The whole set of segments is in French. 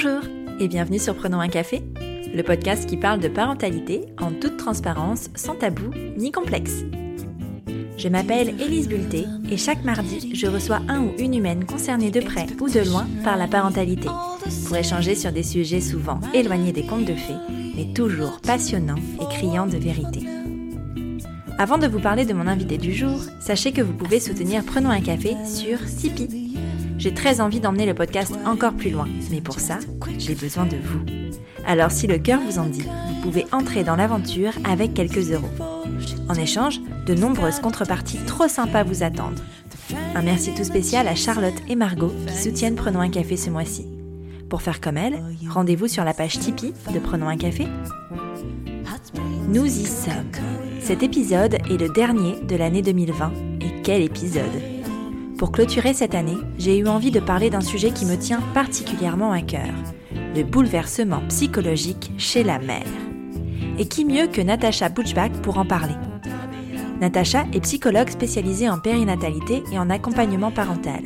Bonjour et bienvenue sur Prenons un café, le podcast qui parle de parentalité en toute transparence, sans tabou ni complexe. Je m'appelle Élise Bulté et chaque mardi, je reçois un ou une humaine concernée de près ou de loin par la parentalité pour échanger sur des sujets souvent éloignés des contes de fées, mais toujours passionnants et criants de vérité. Avant de vous parler de mon invité du jour, sachez que vous pouvez soutenir Prenons un café sur Tipeee. J'ai très envie d'emmener le podcast encore plus loin, mais pour ça, j'ai besoin de vous. Alors si le cœur vous en dit, vous pouvez entrer dans l'aventure avec quelques euros. En échange, de nombreuses contreparties trop sympas vous attendent. Un merci tout spécial à Charlotte et Margot qui soutiennent Prenons un café ce mois-ci. Pour faire comme elles, rendez-vous sur la page Tipeee de Prenons un café. Nous y sommes. Cet épisode est le dernier de l'année 2020. Et quel épisode pour clôturer cette année, j'ai eu envie de parler d'un sujet qui me tient particulièrement à cœur, le bouleversement psychologique chez la mère. Et qui mieux que Natacha Butchback pour en parler? Natacha est psychologue spécialisée en périnatalité et en accompagnement parental.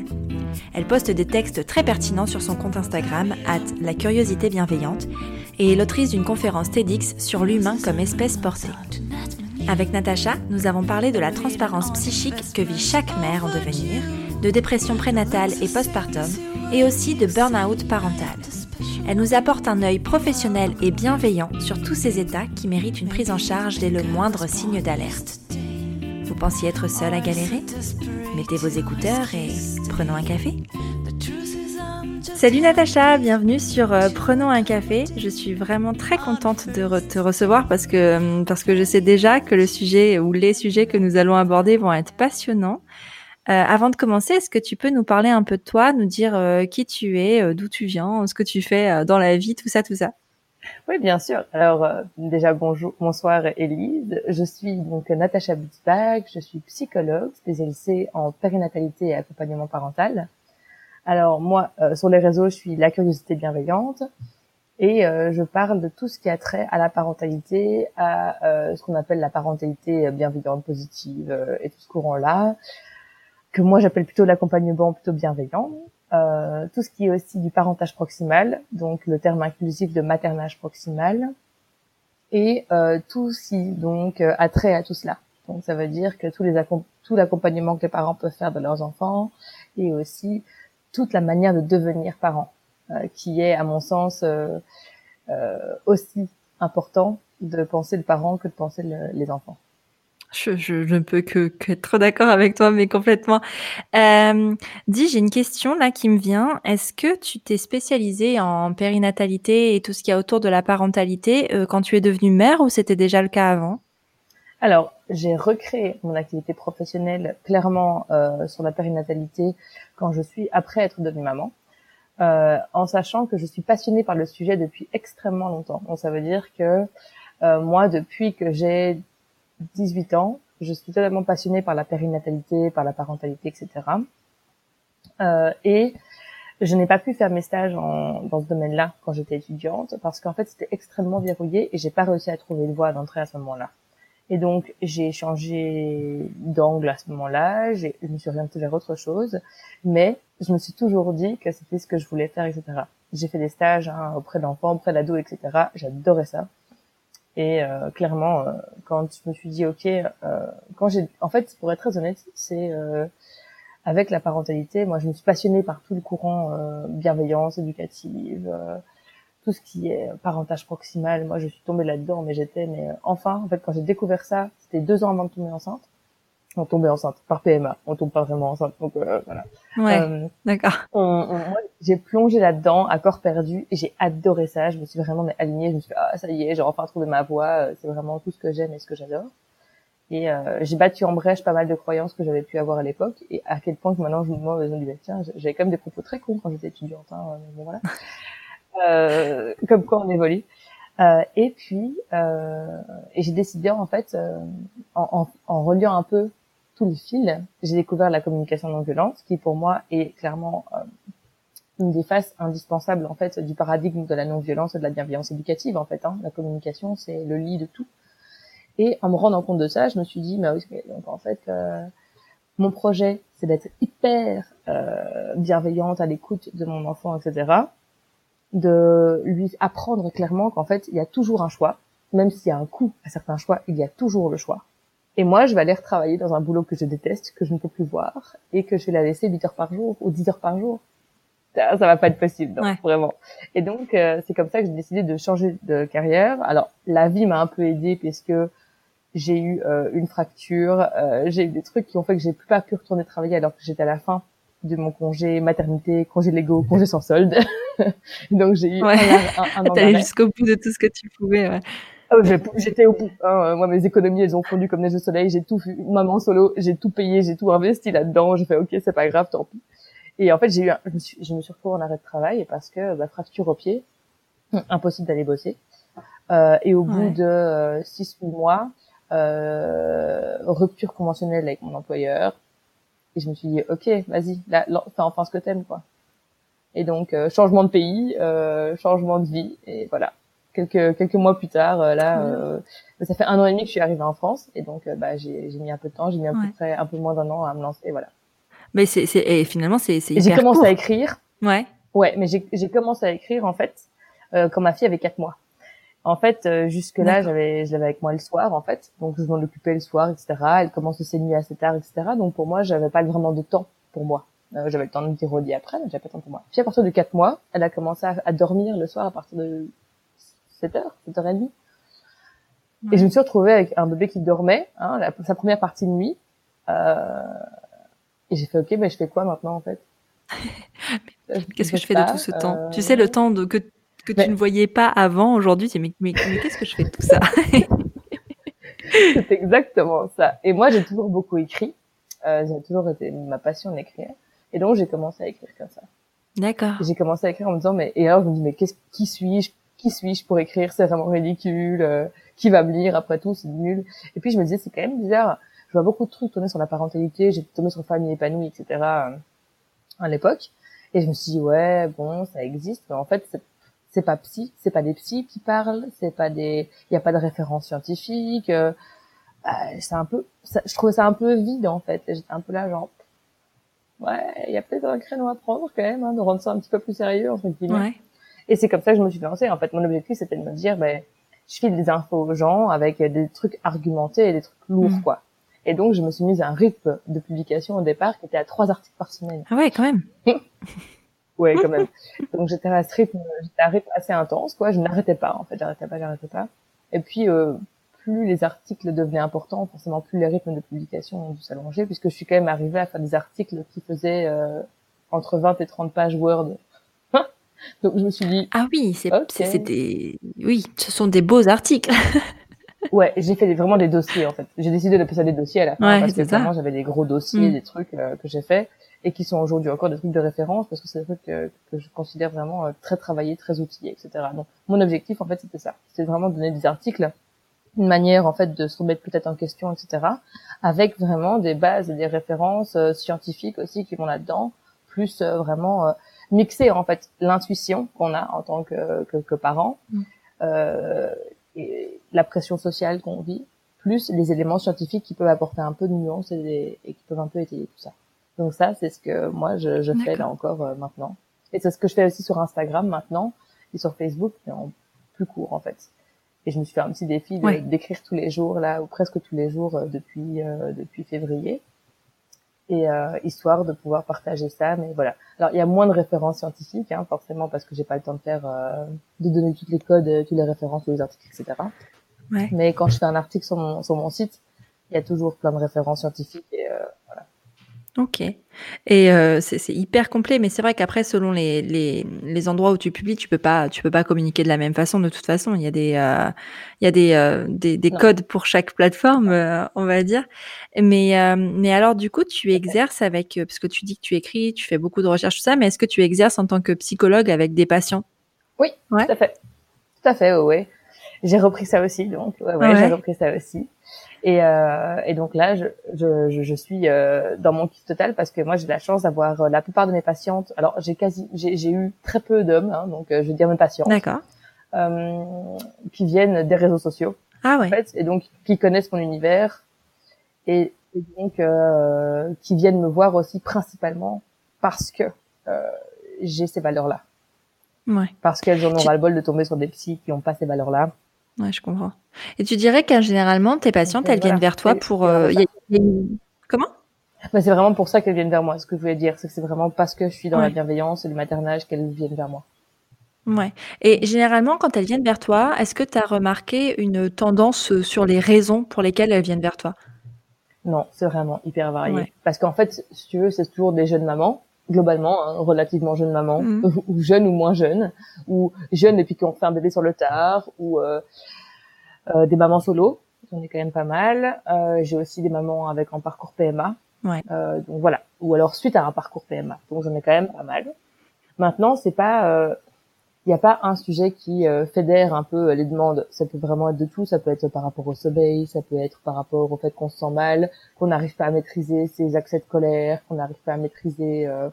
Elle poste des textes très pertinents sur son compte Instagram, at la curiosité bienveillante, et est l'autrice d'une conférence TEDx sur l'humain comme espèce portée. Avec Natacha, nous avons parlé de la transparence psychique que vit chaque mère en devenir, de dépression prénatale et postpartum, et aussi de burn-out parental. Elle nous apporte un œil professionnel et bienveillant sur tous ces états qui méritent une prise en charge dès le moindre signe d'alerte. Vous pensiez être seul à galérer? Mettez vos écouteurs et prenons un café. Salut Natacha, bienvenue sur euh, Prenons un café. Je suis vraiment très contente de te recevoir parce que, euh, parce que je sais déjà que le sujet ou les sujets que nous allons aborder vont être passionnants. Euh, avant de commencer, est-ce que tu peux nous parler un peu de toi, nous dire qui tu es, d'où tu viens, ce que tu fais dans la vie, tout ça, tout ça? Oui, bien sûr. Alors déjà bonjour, bonsoir Elise. Je suis donc Natacha Butzbach, je suis psychologue spécialisée en périnatalité et accompagnement parental. Alors moi, euh, sur les réseaux, je suis la curiosité bienveillante et euh, je parle de tout ce qui a trait à la parentalité, à euh, ce qu'on appelle la parentalité bienveillante, positive et tout ce courant-là, que moi j'appelle plutôt l'accompagnement plutôt bienveillant. tout ce qui est aussi du parentage proximal, donc le terme inclusif de maternage proximal, et tout ce qui donc a trait à tout cela. Donc ça veut dire que tous les tout l'accompagnement que les parents peuvent faire de leurs enfants et aussi toute la manière de devenir parent, euh, qui est, à mon sens, euh, euh, aussi important de penser le parent que de penser les enfants. Je, je, ne peux que, que être d'accord avec toi, mais complètement. Euh, dis, j'ai une question là qui me vient. Est-ce que tu t'es spécialisée en périnatalité et tout ce qu'il y a autour de la parentalité quand tu es devenue mère ou c'était déjà le cas avant? Alors, j'ai recréé mon activité professionnelle clairement euh, sur la périnatalité quand je suis après être devenue maman, euh, en sachant que je suis passionnée par le sujet depuis extrêmement longtemps. Donc ça veut dire que euh, moi, depuis que j'ai 18 ans, je suis totalement passionnée par la périnatalité, par la parentalité, etc. Euh, et je n'ai pas pu faire mes stages en, dans ce domaine-là quand j'étais étudiante parce qu'en fait c'était extrêmement verrouillé et j'ai pas réussi à trouver une voie d'entrée à ce moment-là. Et donc, j'ai changé d'angle à ce moment-là, je me suis orientée vers autre chose, mais je me suis toujours dit que c'était ce que je voulais faire, etc. J'ai fait des stages hein, auprès d'enfants, auprès d'ados, etc. J'adorais ça. Et euh, clairement, euh, quand je me suis dit, ok, euh, quand j'ai, en fait, pour être très honnête, c'est avec la parentalité, moi, je me suis passionnée par tout le courant bienveillance éducative, tout ce qui est parentage proximal, moi je suis tombée là-dedans, mais j'étais, mais euh, enfin, en fait, quand j'ai découvert ça, c'était deux ans avant de tomber enceinte. On tombait enceinte par PMA, on tombe pas vraiment enceinte, donc euh, voilà. Ouais, euh, d'accord. j'ai plongé là-dedans à corps perdu et j'ai adoré ça. Je me suis vraiment mais, alignée. Je me suis dit, ah ça y est, j'ai enfin trouvé ma voie. C'est vraiment tout ce que j'aime et ce que j'adore. Et j'ai battu en brèche pas mal de croyances que j'avais pu avoir à l'époque et à quel point que maintenant je me dis bah, tiens j'avais quand même des propos très cons quand j'étais étudiante hein, mais bon voilà euh, comme quoi on évolue. Euh, et puis, euh, et j'ai décidé en fait, euh, en, en, en, reliant un peu tous les fils, j'ai découvert la communication non violente, qui pour moi est clairement euh, une des faces indispensables en fait du paradigme de la non violence et de la bienveillance éducative en fait. Hein. La communication, c'est le lit de tout. Et en me rendant compte de ça, je me suis dit, bah oui, donc en fait, euh, mon projet, c'est d'être hyper bienveillante à l'écoute de mon enfant, etc de lui apprendre clairement qu'en fait, il y a toujours un choix, même s'il y a un coût à certains choix, il y a toujours le choix. Et moi, je vais aller retravailler dans un boulot que je déteste, que je ne peux plus voir, et que je vais la laisser 8 heures par jour ou 10 heures par jour. Ça, ça va pas être possible, non, vraiment. Et donc, euh, c'est comme ça que j'ai décidé de changer de carrière. Alors, la vie m'a un peu aidée puisque j'ai eu euh, une fracture, euh, j'ai eu des trucs qui ont fait que j'ai plus pas pu retourner travailler alors que j'étais à la fin de mon congé maternité, congé Lego, congé sans solde. donc j'ai eu ouais. un, un, un jusqu'au bout de tout ce que tu pouvais. Ouais. Ah j'étais au bout. Hein. Moi, mes économies, elles ont fondu comme neige au soleil. J'ai tout, maman solo, j'ai tout payé, j'ai tout investi là-dedans. J'ai fait, ok, c'est pas grave, tant pis. Et en fait, j'ai eu, un, je, me suis, je me suis retrouvée en arrêt de travail parce que bah, fracture au pied, impossible d'aller bosser. Euh, et au bout de euh, 6-8 mois, euh, rupture conventionnelle avec mon employeur. Et je me suis dit, ok, vas-y, là, fais enfin ce que t'aimes, quoi. Et donc, euh, changement de pays, euh, changement de vie, et voilà. Quelques quelques mois plus tard, euh, là, euh, ça fait un an et demi que je suis arrivée en France, et donc, bah, j'ai j'ai mis un peu de temps, j'ai mis à peu près un peu moins d'un an à me lancer, et voilà. Mais c'est c'est et finalement c'est c'est. J'ai commencé à écrire. Ouais. Ouais, mais j'ai j'ai commencé à écrire en fait quand ma fille avait quatre mois. En fait, euh, jusque là, j'avais, je l'avais avec moi le soir, en fait. Donc, je m'en occupais le soir, etc. Elle commence ses nuits assez tard, etc. Donc, pour moi, j'avais pas vraiment de temps pour moi. Euh, j'avais le temps de me dire au lit après, mais j'avais pas de temps pour moi. Puis, à partir de 4 mois, elle a commencé à, dormir le soir à partir de 7 heures, 7 heures et demie. Et je me suis retrouvée avec un bébé qui dormait, hein, la, sa première partie de nuit. Euh, et j'ai fait, ok, mais je fais quoi maintenant, en fait? Qu'est-ce que je fais de tout ce temps? Tu sais, le temps de, que que tu ne voyais pas avant aujourd'hui. Tu dis, mais, mais, qu'est-ce que je fais de tout ça? C'est exactement ça. Et moi, j'ai toujours beaucoup écrit. Euh, j'ai toujours été ma passion d'écrire. Et donc, j'ai commencé à écrire comme ça. D'accord. J'ai commencé à écrire en me disant, mais, et alors, je me dis, mais qu'est-ce, qui suis-je? Qui suis-je pour écrire? C'est vraiment ridicule. Euh, qui va me lire après tout? C'est nul. Et puis, je me disais, c'est quand même bizarre. Je vois beaucoup de trucs tourner sur la parentalité. J'ai tourné sur famille épanouie, etc. Euh, à l'époque. Et je me suis dit, ouais, bon, ça existe. Mais en fait, c'est c'est pas psy, c'est pas des psys qui parlent, c'est pas des, il y a pas de références scientifiques. Euh, euh, c'est un peu, ça, je trouvais ça un peu vide en fait. J'étais un peu là genre, ouais, il y a peut-être un créneau à prendre quand même, hein, de rendre ça un petit peu plus sérieux entre guillemets. Ouais. Et c'est comme ça que je me suis lancée. En fait, mon objectif c'était de me dire, ben, je file des infos aux gens avec des trucs argumentés et des trucs lourds mm. quoi. Et donc je me suis mise à un rythme de publication au départ qui était à trois articles par semaine. Ah ouais, quand même. ouais, quand même. Donc j'étais à ce rythme, j'étais à un rythme assez intense, quoi. Je n'arrêtais pas, en fait, j'arrêtais pas, j'arrêtais pas. Et puis, euh, plus les articles devenaient importants, forcément plus les rythmes de publication ont dû s'allonger, puisque je suis quand même arrivée à faire des articles qui faisaient euh, entre 20 et 30 pages Word. Donc je me suis dit. Ah oui, c'est okay. des, oui, ce sont des beaux articles. ouais, j'ai fait des, vraiment des dossiers en fait. J'ai décidé de passer des dossiers à la fin ouais, parce que vraiment j'avais des gros dossiers, mm. des trucs euh, que j'ai fait et qui sont aujourd'hui encore des trucs de référence parce que c'est des trucs que, que, je considère vraiment euh, très travaillés, très outillés, etc. Donc mon objectif en fait c'était ça, c'était vraiment de donner des articles, une manière en fait de se remettre peut-être en question, etc. Avec vraiment des bases et des références euh, scientifiques aussi qui vont là-dedans, plus euh, vraiment euh, mixer en fait l'intuition qu'on a en tant que, que, que parent, mmh. et la pression sociale qu'on vit, plus les éléments scientifiques qui peuvent apporter un peu de nuance et, des, et qui peuvent un peu étayer tout ça. Donc ça, c'est ce que moi je, je fais là encore euh, maintenant. Et c'est ce que je fais aussi sur Instagram maintenant et sur Facebook, mais en plus court en fait. Et je me suis fait un petit défi d'écrire tous les jours là, ou presque tous les jours euh, depuis euh, depuis février, et euh, histoire de pouvoir partager ça. Mais voilà. Alors il y a moins de références scientifiques, hein, forcément parce que j'ai pas le temps de faire, de donner toutes les codes, toutes les références, tous les articles, etc. Ouais. Mais quand je fais un article sur mon sur mon site, il y a toujours plein de références scientifiques et voilà. Ok. Et euh, c'est hyper complet, mais c'est vrai qu'après, selon les, les, les, endroits où tu publies, tu peux pas, tu peux pas communiquer de la même façon. De toute façon, il y a des, euh, il y a des, euh, des, des codes pour chaque plateforme, euh, on va dire. Mais, euh, mais alors, du coup, tu exerces avec, parce que tu dis que tu écris, tu fais beaucoup de recherches, tout ça, mais est-ce que tu exerces en tant que psychologue avec des patients? Oui, ouais. tout à fait, tout à fait, ouais. J'ai repris ça aussi, donc ouais, ouais. j'ai repris ça aussi. Et, euh, et donc là, je, je, je suis euh, dans mon kiff total parce que moi, j'ai la chance d'avoir euh, la plupart de mes patientes. Alors, j'ai quasi, j'ai eu très peu d'hommes, hein, donc euh, je veux dire mes patients. D'accord. Euh, qui viennent des réseaux sociaux. Ah ouais. En fait, et donc qui connaissent mon univers et, et donc euh, qui viennent me voir aussi principalement parce que j'ai ces valeurs-là. Ouais. Parce qu'elles en ont ras le bol de tomber sur des psys qui n'ont pas ces valeurs-là. Ouais, je comprends. Et tu dirais que généralement, tes patientes, elles viennent vers toi pour. Euh, Comment? Bah, C'est vraiment pour ça qu'elles viennent vers moi. Ce que je voulais dire, c'est que c'est vraiment parce que je suis dans la bienveillance et le maternage qu'elles viennent vers moi. Ouais. Et généralement, quand elles viennent vers toi, est-ce que tu as remarqué une tendance sur les raisons pour lesquelles elles viennent vers toi? Non, c'est vraiment hyper varié. Parce qu'en fait, si tu veux, c'est toujours des jeunes mamans globalement, hein, relativement jeunes mamans, mmh. ou jeunes ou moins jeunes, ou jeunes et puis qui ont fait un bébé sur le tard, ou euh, euh, des mamans solo, j'en ai quand même pas mal. Euh, j'ai aussi des mamans avec un parcours PMA, ouais. Euh, donc voilà, ou alors suite à un parcours PMA, donc j'en ai quand même pas mal. Maintenant, c'est pas, il euh, n'y a pas un sujet qui fédère un peu les demandes. Ça peut vraiment être de tout. Ça peut être par rapport au sommeil, ça peut être par rapport au fait qu'on se sent mal, qu'on n'arrive pas à maîtriser ses accès de colère, qu'on n'arrive pas à maîtriser euh,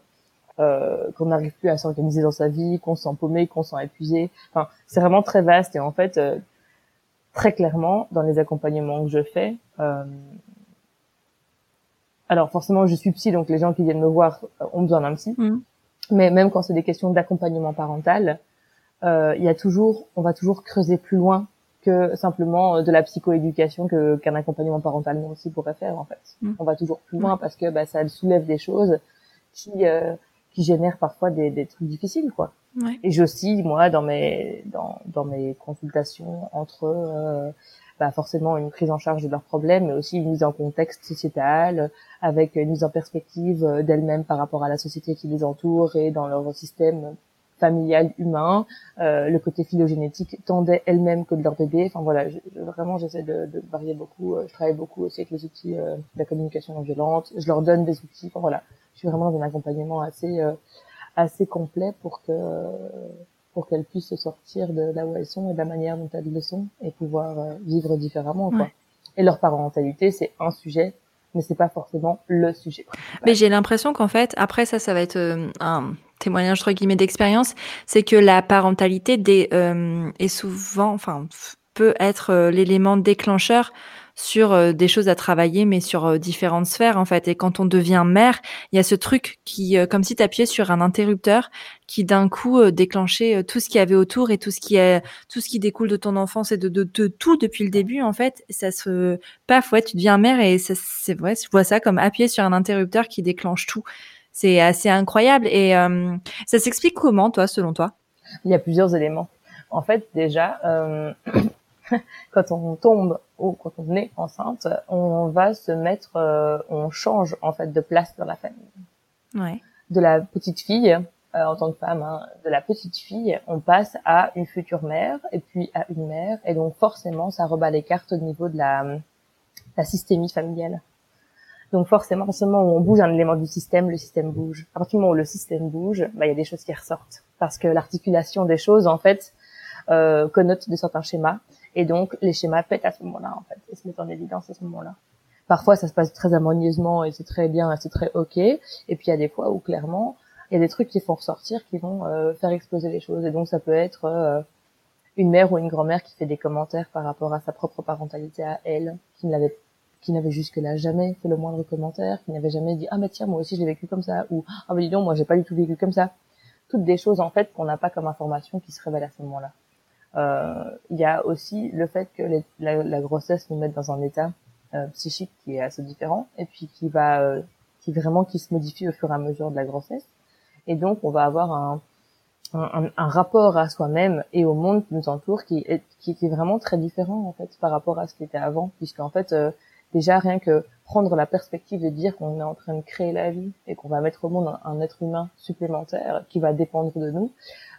euh, qu'on n'arrive plus à s'organiser dans sa vie, qu'on se sent paumé, qu'on se sent épuisé. Enfin, c'est vraiment très vaste et en fait, euh, très clairement, dans les accompagnements que je fais, euh, alors forcément, je suis psy, donc les gens qui viennent me voir ont besoin d'un psy. Mmh. Mais même quand c'est des questions d'accompagnement parental, il y a toujours, on va toujours creuser plus loin que simplement de la psychoéducation que qu'un accompagnement parental nous aussi pourrait faire en fait. Mmh. On va toujours plus loin parce que bah, ça soulève des choses qui euh, qui génère parfois des, des trucs difficiles, quoi. Ouais. Et j'oscille, moi, dans mes, dans, dans mes consultations entre, euh, bah forcément une prise en charge de leurs problèmes, mais aussi une mise en contexte sociétal, avec une mise en perspective d'elles-mêmes par rapport à la société qui les entoure et dans leur système familial humain, euh, le côté phylogénétique tendait elles-mêmes que de leur bébé. Enfin voilà, je, vraiment j'essaie de, de, varier beaucoup. Je travaille beaucoup aussi avec les outils euh, de la communication non violente. Je leur donne des outils. Enfin voilà, je suis vraiment dans un accompagnement assez euh, assez complet pour que pour qu'elles puissent se sortir de là où elles sont et de la manière dont elles le sont et pouvoir euh, vivre différemment quoi. Et leur parentalité, c'est un sujet, mais c'est pas forcément le sujet. Mais j'ai l'impression qu'en fait, après ça, ça va être euh, un témoignage entre guillemets d'expérience, c'est que la parentalité des, euh, est souvent, enfin, peut être l'élément déclencheur sur euh, des choses à travailler, mais sur euh, différentes sphères en fait. Et quand on devient mère, il y a ce truc qui, euh, comme si tu appuyais sur un interrupteur, qui d'un coup déclenchait tout ce qu'il y avait autour et tout ce qui est, tout ce qui découle de ton enfance et de, de, tout depuis le début en fait. Ça se paf, ouais, tu deviens mère et c'est vrai, je vois ça comme appuyer sur un interrupteur qui déclenche tout. C'est assez incroyable et ça s'explique comment, toi, selon toi? Il y a plusieurs éléments. En fait, déjà, quand on tombe ou quand on est enceinte, on va se mettre, euh, on change en fait de place dans la famille. Ouais. De la petite fille, euh, en tant que femme, hein, de la petite fille, on passe à une future mère et puis à une mère, et donc forcément, ça rebat les cartes au niveau de la, la systémie familiale. Donc forcément, forcément, où on bouge un élément du système, le système bouge. À partir du moment où le système bouge, bah, il y a des choses qui ressortent. Parce que l'articulation des choses, en fait, euh, connote de certains schémas. Et donc, les schémas pètent à ce moment-là, en fait, et se mettent en évidence à ce moment-là. Parfois, ça se passe très harmonieusement et c'est très bien, et c'est très ok. Et puis, il y a des fois où, clairement, il y a des trucs qui font ressortir, qui vont euh, faire exploser les choses. Et donc, ça peut être euh, une mère ou une grand-mère qui fait des commentaires par rapport à sa propre parentalité à elle, qui ne l'avait qui n'avait jusque-là jamais fait le moindre commentaire, qui n'avait jamais dit ah mais tiens moi aussi je l'ai vécu comme ça ou ah mais dis donc moi j'ai pas du tout vécu comme ça. Toutes des choses en fait qu'on n'a pas comme information qui se révèlent à ce moment-là. Euh, il y a aussi le fait que la, la, grossesse nous mette dans un état euh, psychique qui est assez différent et puis qui va euh, qui vraiment qui se modifie au fur et à mesure de la grossesse. Et donc on va avoir un, un, un rapport à soi-même et au monde qui nous entoure qui est qui, est vraiment très différent en fait par rapport à ce qui était avant. Puisque en fait déjà rien que prendre la perspective de dire qu'on est en train de créer la vie et qu'on va mettre au monde un, un, être humain supplémentaire qui va dépendre de nous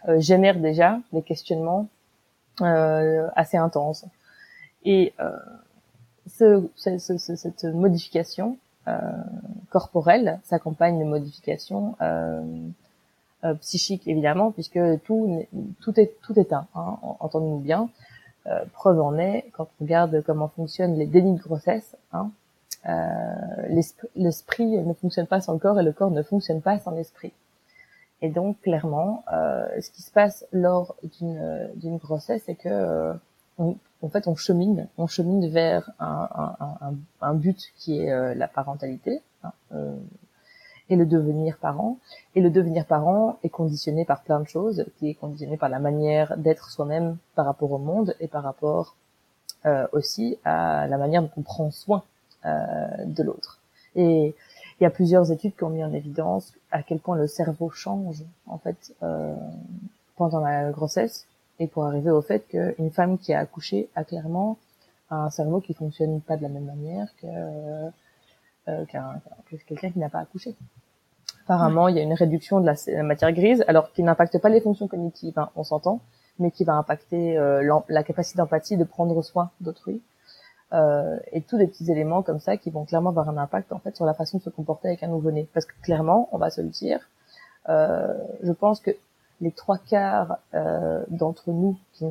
euh, génère déjà des questionnements euh, assez intense. Et euh, ce, ce, ce, cette modification euh, corporelle s'accompagne de modifications euh, euh, psychiques évidemment, puisque tout tout est tout est un. Hein, entendons-nous bien. Euh, preuve en est quand on regarde comment fonctionnent les dénis de grossesse. Hein, l'esprit ne fonctionne pas sans le corps et le corps ne fonctionne pas sans l'esprit. Et donc clairement, euh, ce qui se passe lors d'une d'une grossesse, c'est que euh, en fait on chemine, on chemine vers un, un, un, but qui est euh, la parentalité. Hein, et le devenir parent. Et le devenir parent est conditionné par plein de choses, qui est conditionné par la manière d'être soi-même par rapport au monde et par rapport euh, aussi à la manière dont on prend soin euh, de l'autre. Et il y a plusieurs études qui ont mis en évidence à quel point le cerveau change en fait euh, pendant la grossesse et pour arriver au fait qu'une femme qui a accouché a clairement un cerveau qui fonctionne pas de la même manière que euh, qu'un quelqu'un qui n'a pas accouché. Apparemment, il y a une réduction de la, matière grise, alors qui n'impacte pas les fonctions cognitives, hein, on s'entend, mais qui va impacter euh, la capacité d'empathie de prendre soin d'autrui. Euh, et tous des petits éléments comme ça qui vont clairement avoir un impact en fait sur la façon de se comporter avec un nouveau-né. Parce que clairement, on va se le dire, euh, je pense que les trois quarts euh, d'entre nous qui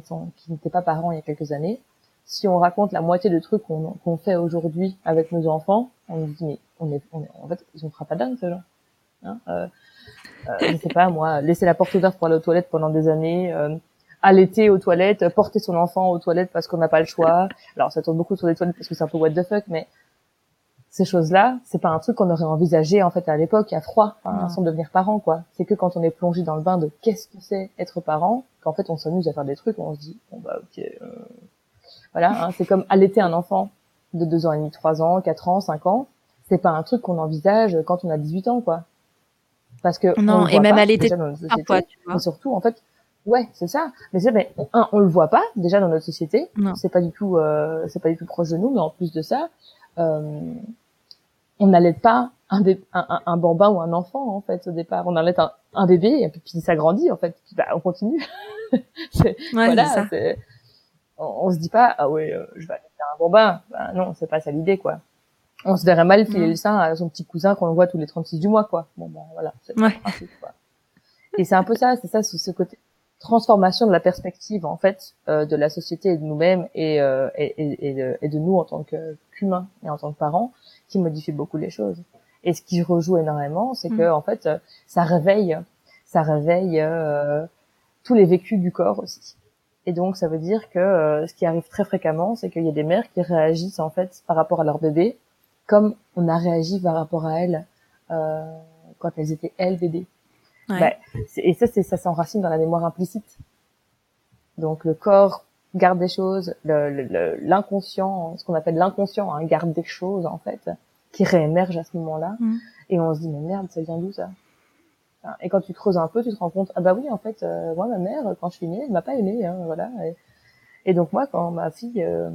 n'étaient pas parents il y a quelques années, si on raconte la moitié de trucs qu'on fait aujourd'hui avec nos enfants, on nous dit mais on est, on est en fait ils ont fera pas dingue ce genre. Hein euh, euh, je sais pas moi, laisser la porte ouverte pour aller aux toilettes pendant des années, euh, allaiter aux toilettes, porter son enfant aux toilettes parce qu'on n'a pas le choix. Alors ça tourne beaucoup sur les toilettes parce que c'est un peu what the fuck, mais ces choses-là, c'est pas un truc qu'on aurait envisagé en fait à l'époque à froid, enfin, sans devenir parent quoi. C'est que quand on est plongé dans le bain de qu'est-ce que c'est être parent, qu'en fait on s'amuse à faire des trucs, on se dit bon bah ok, euh... voilà, hein, c'est comme allaiter un enfant de deux ans et demi, trois ans, quatre ans, cinq ans, c'est pas un truc qu'on envisage quand on a 18 ans quoi. Parce que non et même allaiter parfois, tu vois. surtout en fait Ouais, c'est ça. Mais c'est mais un, on le voit pas déjà dans notre société. C'est pas du tout, euh, c'est pas du tout proche de nous. Mais en plus de ça, euh, on n'allait pas un, un, un, bambin ou un enfant en fait au départ. On allait un, un bébé et puis ça grandit en fait. Puis, bah, on continue. ouais, voilà. Ça. On, on, se dit pas ah ouais euh, je vais aller faire un bambin. Bah, non, c'est pas ça l'idée quoi. On se verrait mal filer le sein à son petit cousin qu'on voit tous les 36 du mois quoi. Bon ben voilà. Ouais. quoi. Et c'est un peu ça, c'est ça ce côté transformation de la perspective en fait euh, de la société et de nous-mêmes et, euh, et, et, de, et, de, nous en tant qu'humains et en tant que parents qui modifie beaucoup les choses. Et ce qui rejoue énormément, c'est que mm. en fait, ça réveille, ça réveille euh, tous les vécus du corps aussi. Et donc, ça veut dire que euh, ce qui arrive très fréquemment, c'est qu'il y a des mères qui réagissent en fait par rapport à leur bébé, comme on a réagi par rapport à elles euh, quand elles étaient elles bébés. Bah, et ça, c'est ça s'enracine dans la mémoire implicite. Donc le corps garde des choses, l'inconscient, ce qu'on appelle l'inconscient, hein, garde des choses en fait qui réémergent à ce moment-là. Mm. Et on se dit mais merde, ça vient d'où ça? Et quand tu creuses un peu, tu te rends compte ah bah oui en fait euh, moi ma mère quand je suis née, elle m'a pas aimée, hein, voilà. Et, donc moi quand ma fille euh,